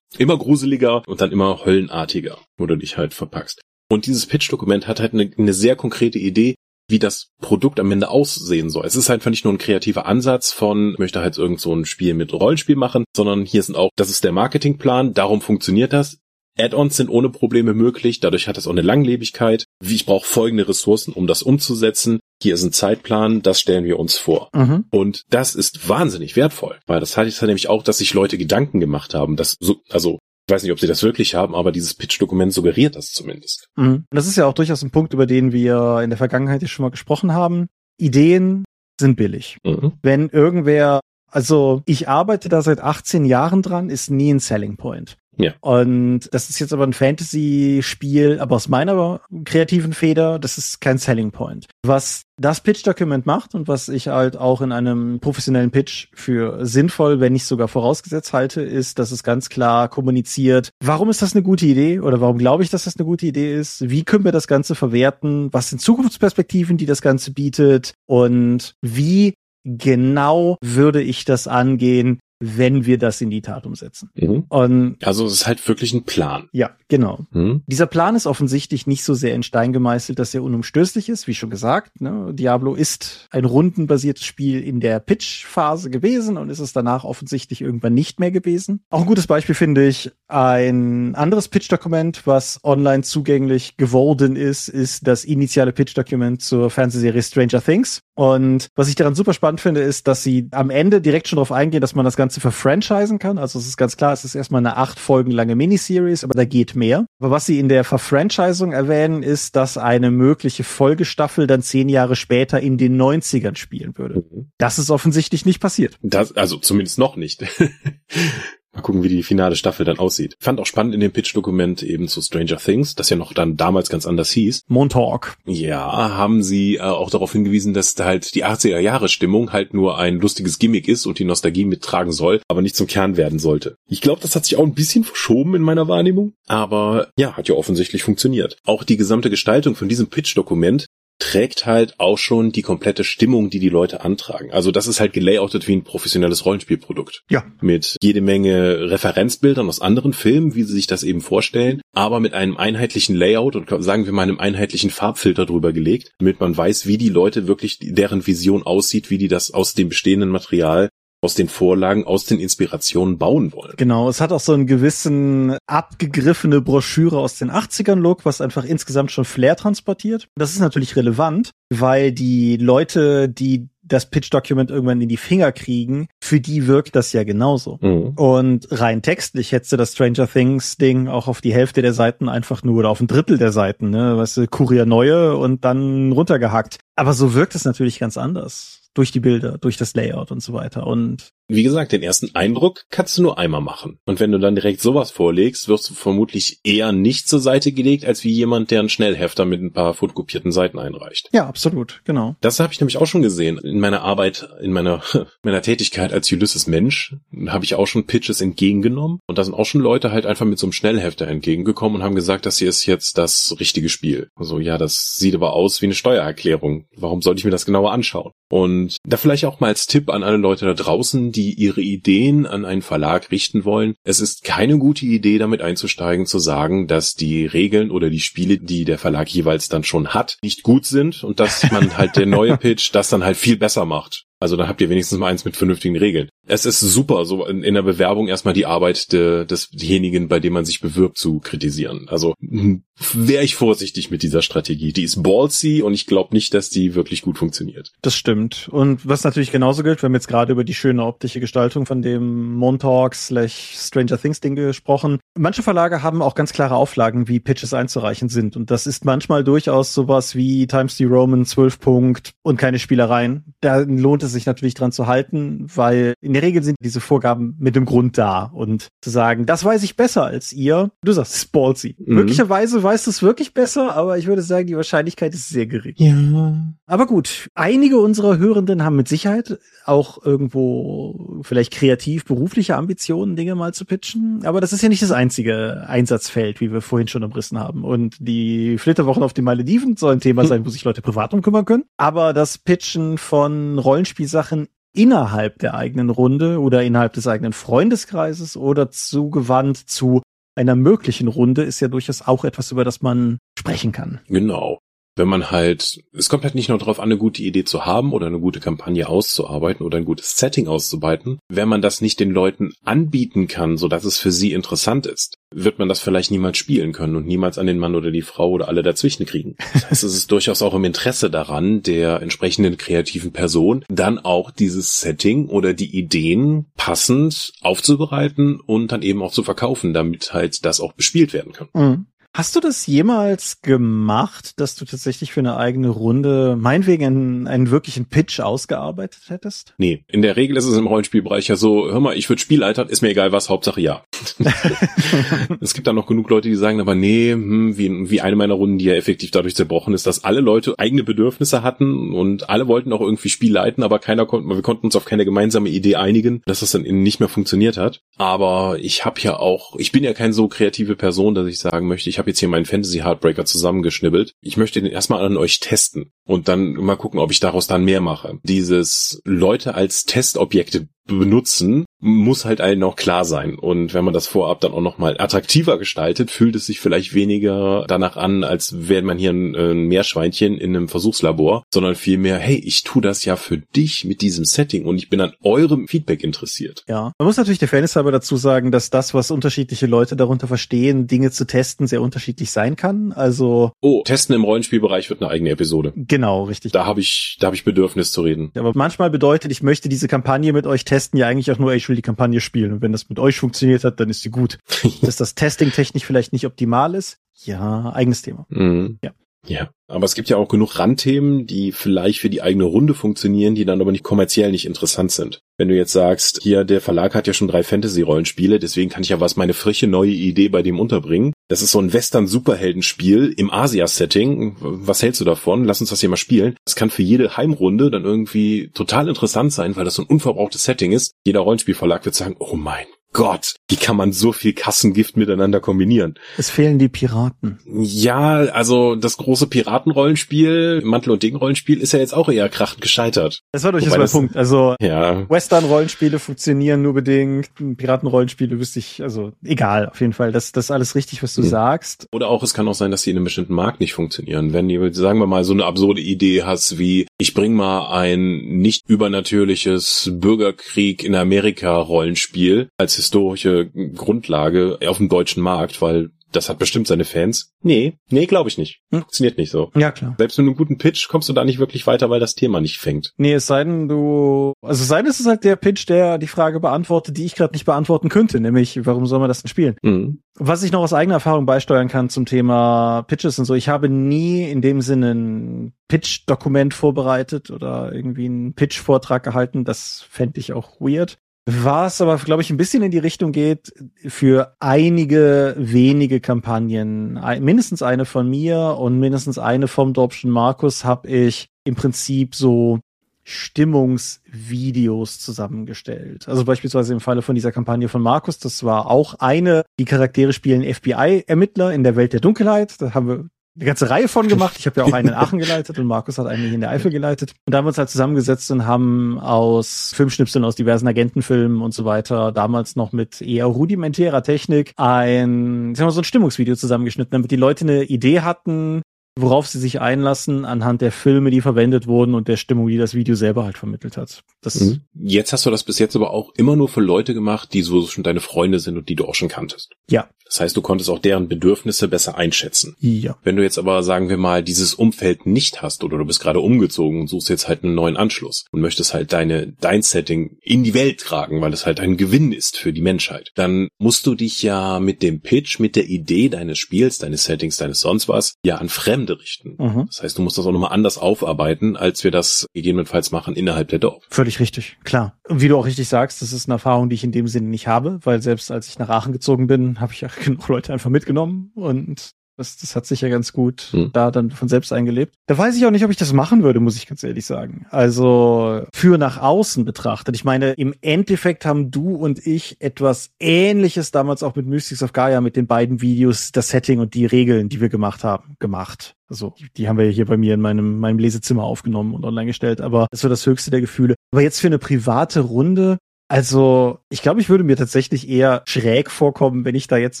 immer gruseliger und dann immer höllenartiger, wo du dich halt verpackst. Und dieses Pitch-Dokument hat halt eine, eine, sehr konkrete Idee, wie das Produkt am Ende aussehen soll. Es ist einfach nicht nur ein kreativer Ansatz von, möchte halt irgend so ein Spiel mit Rollenspiel machen, sondern hier sind auch, das ist der Marketingplan, darum funktioniert das. Add-ons sind ohne Probleme möglich, dadurch hat es auch eine Langlebigkeit. Wie ich brauche folgende Ressourcen, um das umzusetzen. Hier ist ein Zeitplan, das stellen wir uns vor. Mhm. Und das ist wahnsinnig wertvoll, weil das heißt nämlich auch, dass sich Leute Gedanken gemacht haben, dass so, also ich weiß nicht, ob sie das wirklich haben, aber dieses Pitch-Dokument suggeriert das zumindest. Mhm. Das ist ja auch durchaus ein Punkt, über den wir in der Vergangenheit schon mal gesprochen haben. Ideen sind billig. Mhm. Wenn irgendwer, also ich arbeite da seit 18 Jahren dran, ist nie ein Selling Point. Ja. Und das ist jetzt aber ein Fantasy-Spiel, aber aus meiner kreativen Feder, das ist kein Selling Point. Was das Pitch-Document macht und was ich halt auch in einem professionellen Pitch für sinnvoll, wenn nicht sogar vorausgesetzt halte, ist, dass es ganz klar kommuniziert, warum ist das eine gute Idee oder warum glaube ich, dass das eine gute Idee ist, wie können wir das Ganze verwerten, was sind Zukunftsperspektiven, die das Ganze bietet und wie genau würde ich das angehen, wenn wir das in die Tat umsetzen. Mhm. Und also es ist halt wirklich ein Plan. Ja, genau. Mhm. Dieser Plan ist offensichtlich nicht so sehr in Stein gemeißelt, dass er unumstößlich ist, wie schon gesagt. Ne? Diablo ist ein rundenbasiertes Spiel in der Pitch-Phase gewesen und ist es danach offensichtlich irgendwann nicht mehr gewesen. Auch ein gutes Beispiel finde ich ein anderes Pitch-Dokument, was online zugänglich geworden ist, ist das initiale Pitch-Dokument zur Fernsehserie Stranger Things. Und was ich daran super spannend finde, ist, dass sie am Ende direkt schon darauf eingehen, dass man das Ganze verfranchisen kann. Also es ist ganz klar, es ist erstmal eine acht Folgen lange Miniseries, aber da geht mehr. Aber was sie in der Verfranchisung erwähnen, ist, dass eine mögliche Folgestaffel dann zehn Jahre später in den 90ern spielen würde. Mhm. Das ist offensichtlich nicht passiert. Das, also zumindest noch nicht. Mal gucken, wie die finale Staffel dann aussieht. Fand auch spannend in dem Pitch-Dokument eben zu Stranger Things, das ja noch dann damals ganz anders hieß. Montauk. Ja, haben sie äh, auch darauf hingewiesen, dass halt die 80er Jahre Stimmung halt nur ein lustiges Gimmick ist und die Nostalgie mittragen soll, aber nicht zum Kern werden sollte. Ich glaube, das hat sich auch ein bisschen verschoben in meiner Wahrnehmung, aber ja, hat ja offensichtlich funktioniert. Auch die gesamte Gestaltung von diesem Pitch-Dokument trägt halt auch schon die komplette Stimmung, die die Leute antragen. Also das ist halt gelayoutet wie ein professionelles Rollenspielprodukt. Ja. Mit jede Menge Referenzbildern aus anderen Filmen, wie sie sich das eben vorstellen, aber mit einem einheitlichen Layout und sagen wir mal einem einheitlichen Farbfilter drüber gelegt, damit man weiß, wie die Leute wirklich, deren Vision aussieht, wie die das aus dem bestehenden Material aus den Vorlagen, aus den Inspirationen bauen wollen. Genau, es hat auch so einen gewissen abgegriffene Broschüre aus den 80ern Look, was einfach insgesamt schon Flair transportiert. Das ist natürlich relevant, weil die Leute, die das Pitch-Document irgendwann in die Finger kriegen, für die wirkt das ja genauso. Mhm. Und rein textlich hättest du das Stranger Things-Ding auch auf die Hälfte der Seiten einfach nur oder auf ein Drittel der Seiten, ne, weißt du, Kurier neue und dann runtergehackt. Aber so wirkt es natürlich ganz anders durch die Bilder, durch das Layout und so weiter. Und wie gesagt, den ersten Eindruck kannst du nur einmal machen. Und wenn du dann direkt sowas vorlegst, wirst du vermutlich eher nicht zur Seite gelegt, als wie jemand, der einen Schnellhefter mit ein paar fotokopierten Seiten einreicht. Ja, absolut, genau. Das habe ich nämlich auch schon gesehen. In meiner Arbeit, in meiner, meiner Tätigkeit als Ulysses Mensch, habe ich auch schon Pitches entgegengenommen. Und da sind auch schon Leute halt einfach mit so einem Schnellhefter entgegengekommen und haben gesagt, das hier ist jetzt das richtige Spiel. Also ja, das sieht aber aus wie eine Steuererklärung. Warum sollte ich mir das genauer anschauen? Und da vielleicht auch mal als Tipp an alle Leute da draußen, die ihre Ideen an einen Verlag richten wollen. Es ist keine gute Idee, damit einzusteigen, zu sagen, dass die Regeln oder die Spiele, die der Verlag jeweils dann schon hat, nicht gut sind und dass man halt der neue Pitch das dann halt viel besser macht. Also dann habt ihr wenigstens mal eins mit vernünftigen Regeln. Es ist super, so in, in der Bewerbung erstmal die Arbeit de, desjenigen, bei dem man sich bewirbt, zu kritisieren. Also hm, wäre ich vorsichtig mit dieser Strategie. Die ist ballsy und ich glaube nicht, dass die wirklich gut funktioniert. Das stimmt. Und was natürlich genauso gilt, wir haben jetzt gerade über die schöne optische Gestaltung von dem Montauk slash Stranger Things Ding gesprochen. Manche Verlage haben auch ganz klare Auflagen, wie Pitches einzureichen sind. Und das ist manchmal durchaus sowas wie Times New Roman 12 Punkt und keine Spielereien. Da lohnt es sich natürlich dran zu halten, weil in der Regel sind diese Vorgaben mit dem Grund da. Und zu sagen, das weiß ich besser als ihr, du sagst, es ist ballsy. Mhm. Möglicherweise weißt du es wirklich besser, aber ich würde sagen, die Wahrscheinlichkeit ist sehr gering. Ja. Aber gut, einige unserer Hörenden haben mit Sicherheit auch irgendwo vielleicht kreativ berufliche Ambitionen, Dinge mal zu pitchen. Aber das ist ja nicht das einzige Einsatzfeld, wie wir vorhin schon umrissen haben. Und die Flitterwochen auf den Malediven soll ein Thema sein, wo sich Leute privat um kümmern können. Aber das Pitchen von Rollenspielsachen innerhalb der eigenen Runde oder innerhalb des eigenen Freundeskreises oder zugewandt zu einer möglichen Runde ist ja durchaus auch etwas, über das man sprechen kann. Genau. Wenn man halt, es kommt halt nicht nur darauf an, eine gute Idee zu haben oder eine gute Kampagne auszuarbeiten oder ein gutes Setting auszuarbeiten. Wenn man das nicht den Leuten anbieten kann, so dass es für sie interessant ist, wird man das vielleicht niemals spielen können und niemals an den Mann oder die Frau oder alle dazwischen kriegen. Das heißt, es ist durchaus auch im Interesse daran, der entsprechenden kreativen Person dann auch dieses Setting oder die Ideen passend aufzubereiten und dann eben auch zu verkaufen, damit halt das auch bespielt werden kann. Mhm. Hast du das jemals gemacht, dass du tatsächlich für eine eigene Runde meinetwegen einen, einen wirklichen Pitch ausgearbeitet hättest? Nee, in der Regel ist es im Rollenspielbereich ja so, hör mal, ich würde Spielleiter, ist mir egal was, Hauptsache ja. es gibt da noch genug Leute, die sagen aber nee, hm, wie, wie eine meiner Runden, die ja effektiv dadurch zerbrochen ist, dass alle Leute eigene Bedürfnisse hatten und alle wollten auch irgendwie Spiel leiten, aber keiner konnte, wir konnten uns auf keine gemeinsame Idee einigen, dass das dann nicht mehr funktioniert hat. Aber ich habe ja auch, ich bin ja keine so kreative Person, dass ich sagen möchte, ich habe jetzt hier meinen Fantasy Heartbreaker zusammengeschnibbelt. Ich möchte den erstmal an euch testen und dann mal gucken, ob ich daraus dann mehr mache. Dieses Leute als Testobjekte benutzen, muss halt allen auch klar sein. Und wenn man das vorab dann auch nochmal attraktiver gestaltet, fühlt es sich vielleicht weniger danach an, als wäre man hier ein, ein Meerschweinchen in einem Versuchslabor, sondern vielmehr, hey, ich tue das ja für dich mit diesem Setting und ich bin an eurem Feedback interessiert. Ja, man muss natürlich der Fairness halber dazu sagen, dass das, was unterschiedliche Leute darunter verstehen, Dinge zu testen, sehr unterschiedlich sein kann. Also Oh, Testen im Rollenspielbereich wird eine eigene Episode. Genau, richtig. Da habe ich, da habe ich Bedürfnis zu reden. Aber manchmal bedeutet, ich möchte diese Kampagne mit euch testen, ja eigentlich auch nur, ich will die Kampagne spielen. Und wenn das mit euch funktioniert hat, dann ist sie gut. Dass das Testing technisch vielleicht nicht optimal ist, ja, eigenes Thema. Mhm. Ja. Ja, aber es gibt ja auch genug Randthemen, die vielleicht für die eigene Runde funktionieren, die dann aber nicht kommerziell nicht interessant sind. Wenn du jetzt sagst, hier der Verlag hat ja schon drei Fantasy-Rollenspiele, deswegen kann ich ja was meine frische neue Idee bei dem unterbringen. Das ist so ein Western-Superheldenspiel im Asia-Setting. Was hältst du davon? Lass uns das hier mal spielen. Das kann für jede Heimrunde dann irgendwie total interessant sein, weil das so ein unverbrauchtes Setting ist. Jeder Rollenspielverlag wird sagen, oh mein Gott, wie kann man so viel Kassengift miteinander kombinieren? Es fehlen die Piraten. Ja, also das große Piratenrollenspiel, Mantel- und Ding-Rollenspiel ist ja jetzt auch eher krachend gescheitert. Das war durchaus mein Punkt. Also ja. Western-Rollenspiele funktionieren nur bedingt, Piratenrollenspiele wüsste ich, also egal, auf jeden Fall. Das, das ist alles richtig, was du Hm. sagst. Oder auch, es kann auch sein, dass die in einem bestimmten Markt nicht funktionieren. Wenn du, sagen wir mal, so eine absurde Idee hast wie, ich bring mal ein nicht übernatürliches Bürgerkrieg in Amerika Rollenspiel als historische Grundlage auf dem deutschen Markt, weil das hat bestimmt seine Fans. Nee, nee, glaube ich nicht. Hm. Funktioniert nicht so. Ja, klar. Selbst mit einem guten Pitch kommst du da nicht wirklich weiter, weil das Thema nicht fängt. Nee, es sei denn, du, also es sei denn, es ist halt der Pitch, der die Frage beantwortet, die ich gerade nicht beantworten könnte, nämlich, warum soll man das denn spielen? Mhm. Was ich noch aus eigener Erfahrung beisteuern kann zum Thema Pitches und so, ich habe nie in dem Sinne ein Pitch-Dokument vorbereitet oder irgendwie einen Pitch-Vortrag gehalten. Das fände ich auch weird. Was aber, glaube ich, ein bisschen in die Richtung geht, für einige wenige Kampagnen, mindestens eine von mir und mindestens eine vom Dorpschen Markus, habe ich im Prinzip so Stimmungsvideos zusammengestellt. Also beispielsweise im Falle von dieser Kampagne von Markus, das war auch eine, die Charaktere spielen FBI-Ermittler in der Welt der Dunkelheit. Da haben wir eine ganze Reihe von gemacht. Ich habe ja auch einen in Aachen geleitet und Markus hat einen hier in der Eifel geleitet. Und da haben wir uns halt zusammengesetzt und haben aus Filmschnipseln aus diversen Agentenfilmen und so weiter, damals noch mit eher rudimentärer Technik, ein, sagen wir, so ein Stimmungsvideo zusammengeschnitten, damit die Leute eine Idee hatten, worauf sie sich einlassen anhand der Filme, die verwendet wurden und der Stimmung, die das Video selber halt vermittelt hat. Das Mhm. Jetzt hast du das bis jetzt aber auch immer nur für Leute gemacht, die so schon deine Freunde sind und die du auch schon kanntest. Ja. Das heißt, du konntest auch deren Bedürfnisse besser einschätzen. Ja. Wenn du jetzt aber, sagen wir mal, dieses Umfeld nicht hast oder du bist gerade umgezogen und suchst jetzt halt einen neuen Anschluss und möchtest halt deine, dein Setting in die Welt tragen, weil es halt ein Gewinn ist für die Menschheit, dann musst du dich ja mit dem Pitch, mit der Idee deines Spiels, deines Settings, deines sonst was, ja an Fremde richten. Mhm. Das heißt, du musst das auch nochmal anders aufarbeiten, als wir das gegebenenfalls machen innerhalb der Dorf. Völlig richtig, klar. Und wie du auch richtig sagst, das ist eine Erfahrung, die ich in dem Sinne nicht habe, weil selbst als ich nach Aachen gezogen bin, habe ich ja genug Leute einfach mitgenommen und das, das hat sich ja ganz gut Hm. da dann von selbst eingelebt. Da weiß ich auch nicht, ob ich das machen würde, muss ich ganz ehrlich sagen. Also für nach außen betrachtet. Ich meine, im Endeffekt haben du und ich etwas Ähnliches damals auch mit Mystics of Gaia, mit den beiden Videos, das Setting und die Regeln, die wir gemacht haben, gemacht. Also die, haben wir hier bei mir in meinem, meinem Lesezimmer aufgenommen und online gestellt, aber das war das höchste der Gefühle. Aber jetzt für eine private Runde, Also, ich glaube, ich würde mir tatsächlich eher schräg vorkommen, wenn ich da jetzt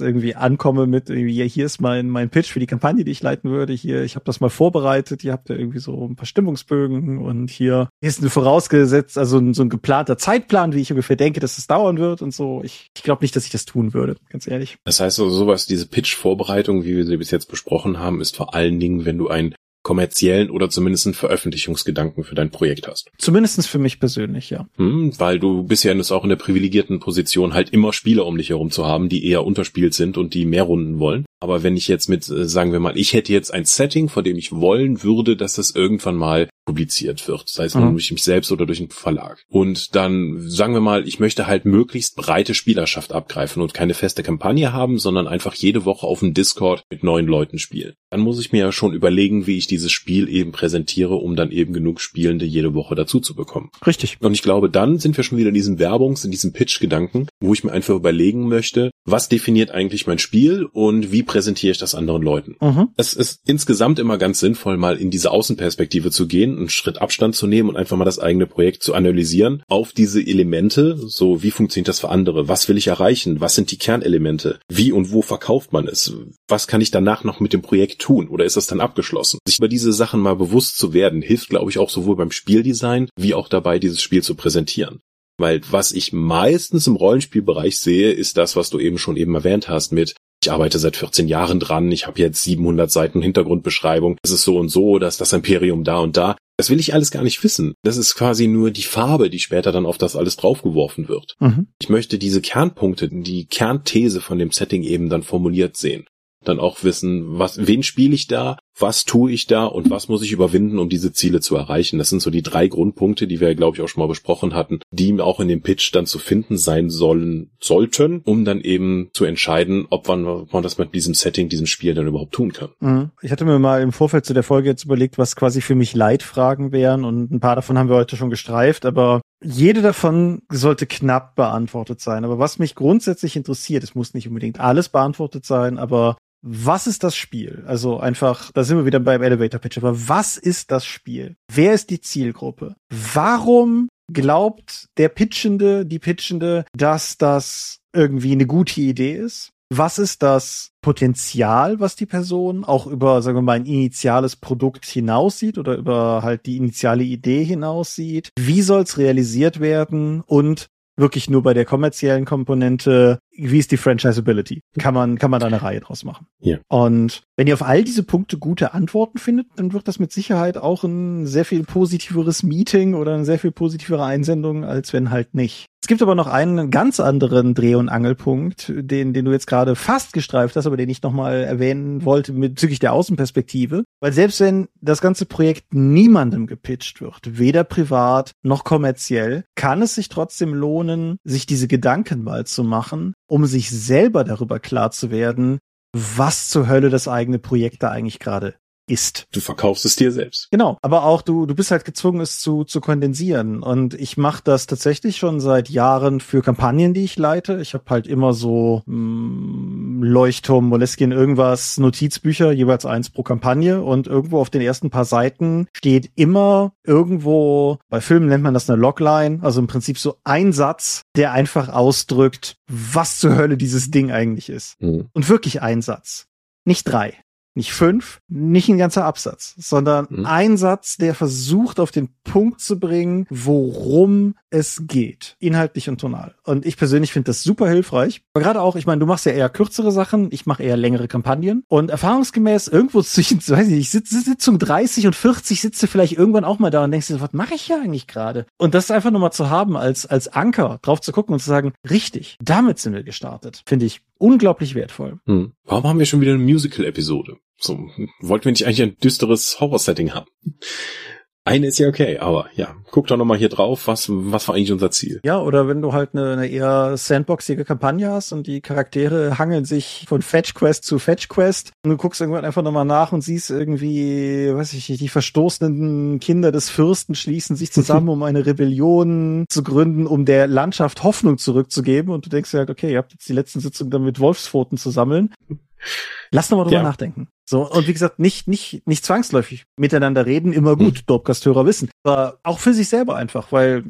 irgendwie ankomme mit irgendwie, hier ist mein, mein Pitch für die Kampagne, die ich leiten würde. Hier, ich habe das mal vorbereitet, ihr habt ja irgendwie so ein paar Stimmungsbögen und hier ist eine vorausgesetzt, also so ein geplanter Zeitplan, wie ich ungefähr denke, dass es dauern wird und so. Ich, ich glaube nicht, dass ich das tun würde, ganz ehrlich. Das heißt also sowas, diese Pitch-Vorbereitung, wie wir sie bis jetzt besprochen haben, ist vor allen Dingen, wenn du ein kommerziellen oder zumindest einen Veröffentlichungsgedanken für dein Projekt hast. Zumindestens für mich persönlich, ja. Hm, weil du bisher ja auch in der privilegierten Position, halt immer Spieler um dich herum zu haben, die eher unterspielt sind und die mehr Runden wollen. Aber wenn ich jetzt mit, äh, sagen wir mal, ich hätte jetzt ein Setting, vor dem ich wollen würde, dass das irgendwann mal publiziert wird, sei es mhm. durch mich selbst oder durch einen Verlag. Und dann sagen wir mal, ich möchte halt möglichst breite Spielerschaft abgreifen und keine feste Kampagne haben, sondern einfach jede Woche auf dem Discord mit neuen Leuten spielen. Dann muss ich mir ja schon überlegen, wie ich dieses Spiel eben präsentiere, um dann eben genug Spielende jede Woche dazu zu bekommen. Richtig. Und ich glaube, dann sind wir schon wieder in diesem Werbungs-, in diesem Pitch-Gedanken, wo ich mir einfach überlegen möchte, was definiert eigentlich mein Spiel und wie präsentiere ich das anderen Leuten. Mhm. Es ist insgesamt immer ganz sinnvoll, mal in diese Außenperspektive zu gehen, einen Schritt Abstand zu nehmen und einfach mal das eigene Projekt zu analysieren auf diese Elemente, so wie funktioniert das für andere, was will ich erreichen, was sind die Kernelemente, wie und wo verkauft man es, was kann ich danach noch mit dem Projekt tun oder ist das dann abgeschlossen. Sich über diese Sachen mal bewusst zu werden, hilft, glaube ich, auch sowohl beim Spieldesign wie auch dabei, dieses Spiel zu präsentieren. Weil was ich meistens im Rollenspielbereich sehe, ist das, was du eben schon eben erwähnt hast mit ich arbeite seit 14 Jahren dran, ich habe jetzt 700 Seiten Hintergrundbeschreibung, es ist so und so, dass das Imperium da und da. Das will ich alles gar nicht wissen. Das ist quasi nur die Farbe, die später dann auf das alles draufgeworfen wird. Mhm. Ich möchte diese Kernpunkte, die Kernthese von dem Setting eben dann formuliert sehen dann auch wissen, was, wen spiele ich da, was tue ich da und was muss ich überwinden, um diese Ziele zu erreichen. Das sind so die drei Grundpunkte, die wir, glaube ich, auch schon mal besprochen hatten, die auch in dem Pitch dann zu finden sein sollen, sollten, um dann eben zu entscheiden, ob man, ob man das mit diesem Setting, diesem Spiel dann überhaupt tun kann. Mhm. Ich hatte mir mal im Vorfeld zu der Folge jetzt überlegt, was quasi für mich Leitfragen wären und ein paar davon haben wir heute schon gestreift, aber jede davon sollte knapp beantwortet sein. Aber was mich grundsätzlich interessiert, es muss nicht unbedingt alles beantwortet sein, aber was ist das Spiel? Also einfach, da sind wir wieder beim Elevator Pitch, aber was ist das Spiel? Wer ist die Zielgruppe? Warum glaubt der Pitchende, die Pitchende, dass das irgendwie eine gute Idee ist? Was ist das Potenzial, was die Person auch über, sagen wir mal, ein initiales Produkt hinaussieht oder über halt die initiale Idee hinaussieht? Wie soll es realisiert werden? Und wirklich nur bei der kommerziellen Komponente, wie ist die Franchisability? Kann man, kann man da eine Reihe draus machen. Ja. Und wenn ihr auf all diese Punkte gute Antworten findet, dann wird das mit Sicherheit auch ein sehr viel positiveres Meeting oder eine sehr viel positivere Einsendung, als wenn halt nicht. Es gibt aber noch einen ganz anderen Dreh- und Angelpunkt, den, den du jetzt gerade fast gestreift hast, aber den ich nochmal erwähnen wollte bezüglich der Außenperspektive. Weil selbst wenn das ganze Projekt niemandem gepitcht wird, weder privat noch kommerziell, kann es sich trotzdem lohnen, sich diese Gedanken mal zu machen, um sich selber darüber klar zu werden, was zur Hölle das eigene Projekt da eigentlich gerade ist. Du verkaufst es dir selbst. Genau, aber auch du du bist halt gezwungen es zu zu kondensieren und ich mache das tatsächlich schon seit Jahren für Kampagnen, die ich leite. Ich habe halt immer so mh, mm, Leuchtturm, Moleskine irgendwas Notizbücher, jeweils eins pro Kampagne und irgendwo auf den ersten paar Seiten steht immer irgendwo bei Filmen nennt man das eine Logline, also im Prinzip so ein Satz, der einfach ausdrückt, was zur Hölle dieses Ding eigentlich ist. Mhm. Und wirklich ein Satz. Nicht drei nicht fünf, nicht ein ganzer Absatz, sondern mhm. ein Satz, der versucht auf den Punkt zu bringen, worum es geht, inhaltlich und tonal. Und ich persönlich finde das super hilfreich. Aber gerade auch, ich meine, du machst ja eher kürzere Sachen, ich mache eher längere Kampagnen. Und erfahrungsgemäß irgendwo zwischen, weiß ich nicht, Sitz, Sitzung 30 und 40 sitzt du vielleicht irgendwann auch mal da und denkst dir, was mache ich hier eigentlich gerade? Und das einfach nur mal zu haben als, als Anker, drauf zu gucken und zu sagen, richtig, damit sind wir gestartet, finde ich unglaublich wertvoll. Hm. Warum haben wir schon wieder eine Musical-Episode? So, wollten wir nicht eigentlich ein düsteres Horror-Setting haben? Eine ist ja okay, aber ja, guck doch nochmal hier drauf, was, was war eigentlich unser Ziel? Ja, oder wenn du halt eine, eine eher sandboxige Kampagne hast und die Charaktere hangeln sich von Fetch Quest zu Fetch Quest und du guckst irgendwann einfach nochmal nach und siehst irgendwie, weiß ich nicht, die verstoßenen Kinder des Fürsten schließen sich zusammen, um eine Rebellion zu gründen, um der Landschaft Hoffnung zurückzugeben und du denkst dir halt, okay, ihr habt jetzt die letzten Sitzungen damit Wolfspfoten zu sammeln Lass nochmal drüber ja. nachdenken. So, und wie gesagt, nicht, nicht, nicht zwangsläufig miteinander reden, immer gut, mhm. Dorpcast-Hörer wissen. Aber auch für sich selber einfach, weil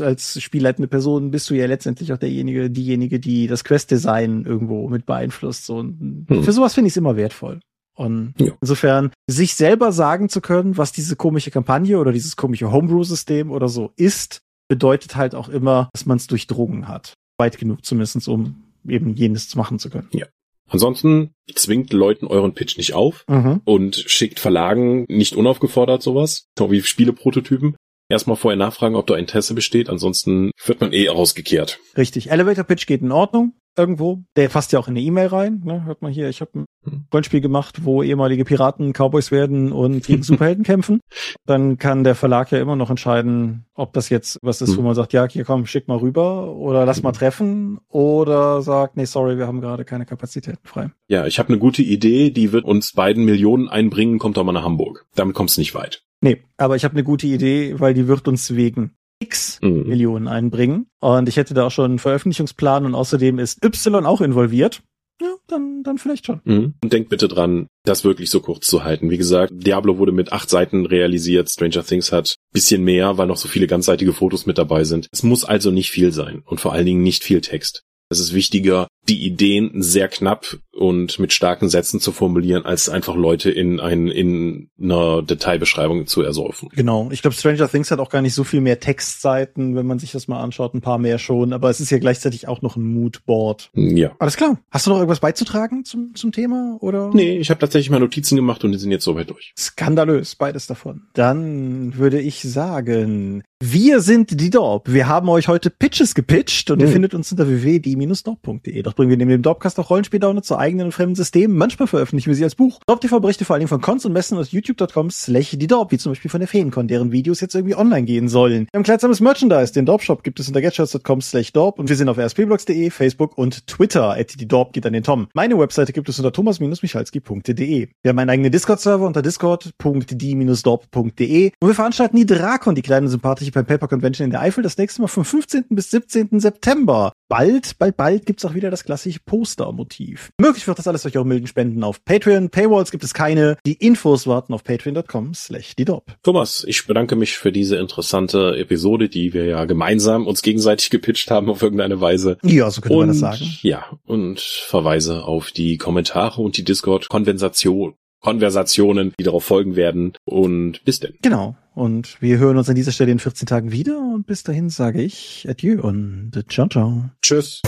als spielleitende Person bist du ja letztendlich auch derjenige, diejenige, die das Quest-Design irgendwo mit beeinflusst. So, und mhm. für sowas finde ich es immer wertvoll. Und ja. insofern, sich selber sagen zu können, was diese komische Kampagne oder dieses komische Homebrew-System oder so ist, bedeutet halt auch immer, dass man es durchdrungen hat. Weit genug zumindest, um eben jenes machen zu können. Ja. Ansonsten zwingt Leuten euren Pitch nicht auf mhm. und schickt Verlagen nicht unaufgefordert sowas, so wie Spieleprototypen. Erstmal vorher nachfragen, ob da Interesse besteht, ansonsten wird man eh rausgekehrt. Richtig. Elevator Pitch geht in Ordnung irgendwo. Der fasst ja auch in eine E-Mail rein. Ne? Hört mal hier, ich habe ein hm. Rollenspiel gemacht, wo ehemalige Piraten Cowboys werden und gegen Superhelden kämpfen. Dann kann der Verlag ja immer noch entscheiden, ob das jetzt was ist, wo hm. man sagt, ja, hier komm, schick mal rüber oder lass mal hm. treffen oder sagt, nee, sorry, wir haben gerade keine Kapazitäten frei. Ja, ich habe eine gute Idee, die wird uns beiden Millionen einbringen, kommt doch mal nach Hamburg. Damit kommst du nicht weit. Nee, aber ich habe eine gute Idee, weil die wird uns wegen X mhm. Millionen einbringen. Und ich hätte da auch schon einen Veröffentlichungsplan und außerdem ist Y auch involviert. Ja, dann, dann vielleicht schon. Mhm. Und denkt bitte dran, das wirklich so kurz zu halten. Wie gesagt, Diablo wurde mit acht Seiten realisiert, Stranger Things hat bisschen mehr, weil noch so viele ganzseitige Fotos mit dabei sind. Es muss also nicht viel sein und vor allen Dingen nicht viel Text. Es ist wichtiger, die Ideen sehr knapp und mit starken Sätzen zu formulieren, als einfach Leute in, ein, in einer Detailbeschreibung zu ersäufen. Genau. Ich glaube, Stranger Things hat auch gar nicht so viel mehr Textseiten, wenn man sich das mal anschaut, ein paar mehr schon, aber es ist ja gleichzeitig auch noch ein Moodboard. Ja. Alles klar. Hast du noch irgendwas beizutragen zum, zum Thema, oder? Nee, ich habe tatsächlich mal Notizen gemacht und die sind jetzt soweit durch. Skandalös, beides davon. Dann würde ich sagen, wir sind die Dorp. Wir haben euch heute Pitches gepitcht und mhm. ihr findet uns unter www.die-dorp.de. Dort bringen wir neben dem Dorpcast auch Rollenspiel-Downloads zu eigenen und fremden Systemen. Manchmal veröffentlichen wir sie als Buch. Dorp TV berichte vor allem von Cons und Messen aus youtube.com slash die Dorp, wie zum Beispiel von der Feencon, deren Videos jetzt irgendwie online gehen sollen. Wir haben kleidsames Merchandise. Den Dorp-Shop gibt es unter getshirts.com slash Dorp und wir sind auf rspblogs.de, Facebook und Twitter. At die Dorp geht an den Tom. Meine Webseite gibt es unter thomas-michalski.de. Wir haben einen eigenen Discord-Server unter discord.die-dorp.de und wir veranstalten die Drakon, die kleine sympathische Pen Paper Convention in der Eifel, das nächste Mal vom 15. bis 17. September. Bald, bald, bald gibt's auch wieder das klassische Poster-Motiv. Möglich wird das alles durch eure milden Spenden auf Patreon. Paywalls gibt es keine. Die Infos warten auf patreon.com slash. Thomas, ich bedanke mich für diese interessante Episode, die wir ja gemeinsam uns gegenseitig gepitcht haben auf irgendeine Weise. Ja, so könnte und, man das sagen. Ja, und verweise auf die Kommentare und die Discord-Konversation Konversationen, die darauf folgen werden. Und bis denn. Genau. Und wir hören uns an dieser Stelle in 14 Tagen wieder. Und bis dahin sage ich Adieu und ciao, ciao. Tschüss.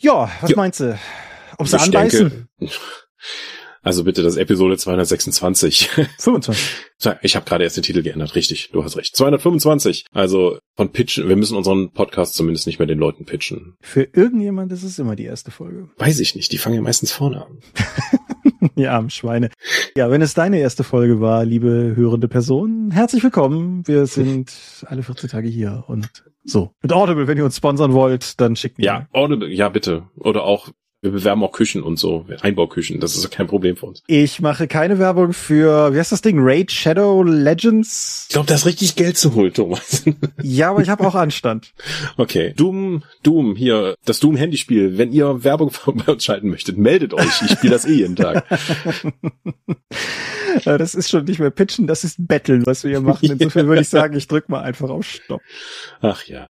Ja, was ja. meinst du? Ob sie anbeißen? Denke, also bitte, das Episode 226. 25. Ich habe gerade erst den Titel geändert, richtig, du hast recht. 225. Also von Pitchen, wir müssen unseren Podcast zumindest nicht mehr den Leuten pitchen. Für irgendjemand ist es immer die erste Folge. Weiß ich nicht, die fangen ja meistens vorne an. ja, armen Schweine. Ja, wenn es deine erste Folge war, liebe hörende Person, herzlich willkommen. Wir sind alle 14 Tage hier und so. Mit Audible, wenn ihr uns sponsern wollt, dann schickt mir. Ja, Audible, ja bitte. Oder auch wir bewerben auch Küchen und so, Einbauküchen, das ist kein Problem für uns. Ich mache keine Werbung für, wie heißt das Ding, Raid Shadow Legends? Ich glaube, da ist richtig Geld zu holen, Thomas. ja, aber ich habe auch Anstand. Okay, Doom, Doom, hier, das Doom-Handyspiel. Wenn ihr Werbung bei uns schalten möchtet, meldet euch. Ich spiele das eh jeden Tag. das ist schon nicht mehr Pitchen, das ist Betteln, was wir hier machen. Insofern würde ich sagen, ich drück mal einfach auf Stopp. Ach ja.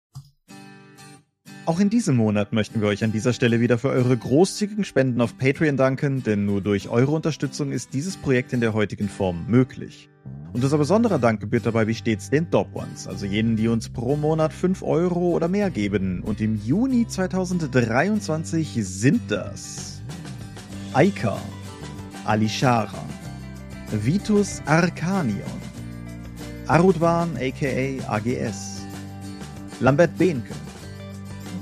Auch in diesem Monat möchten wir euch an dieser Stelle wieder für eure großzügigen Spenden auf Patreon danken, denn nur durch eure Unterstützung ist dieses Projekt in der heutigen Form möglich. Und unser besonderer Dank gebührt dabei wie stets den Top Ones, also jenen, die uns pro Monat 5 Euro oder mehr geben. Und im Juni 2023 sind das Aika, Alishara, Vitus Arcanion, Arudwan aka AGS, Lambert Behnke,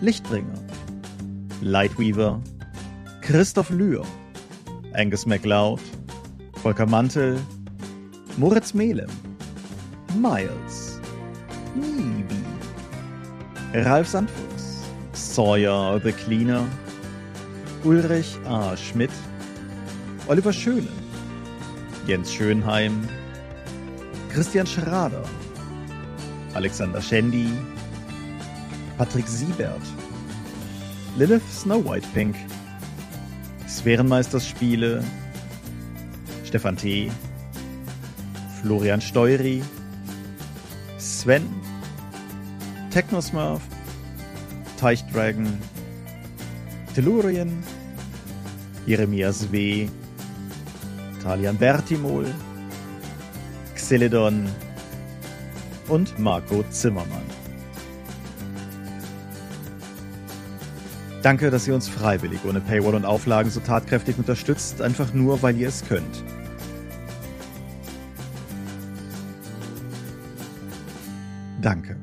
Lichtbringer, Lightweaver, Christoph Lühr, Angus MacLeod, Volker Mantel, Moritz Melem, Miles, Nibi, Ralf Sandfuchs, Sawyer the Cleaner, Ulrich A. Schmidt, Oliver Schöne, Jens Schönheim, Christian Schrader, Alexander Schendi, Patrick Siebert, Lilith Snow White Pink, Sphärenmeisters Spiele, Stefan T., Florian Steury, Sven, Technosmurf, Teichdragon, Tellurien, Jeremias W., Talian Bertimol, Xeledon und Marco Zimmermann. Danke, dass ihr uns freiwillig ohne Paywall und Auflagen so tatkräftig unterstützt, einfach nur, weil ihr es könnt. Danke.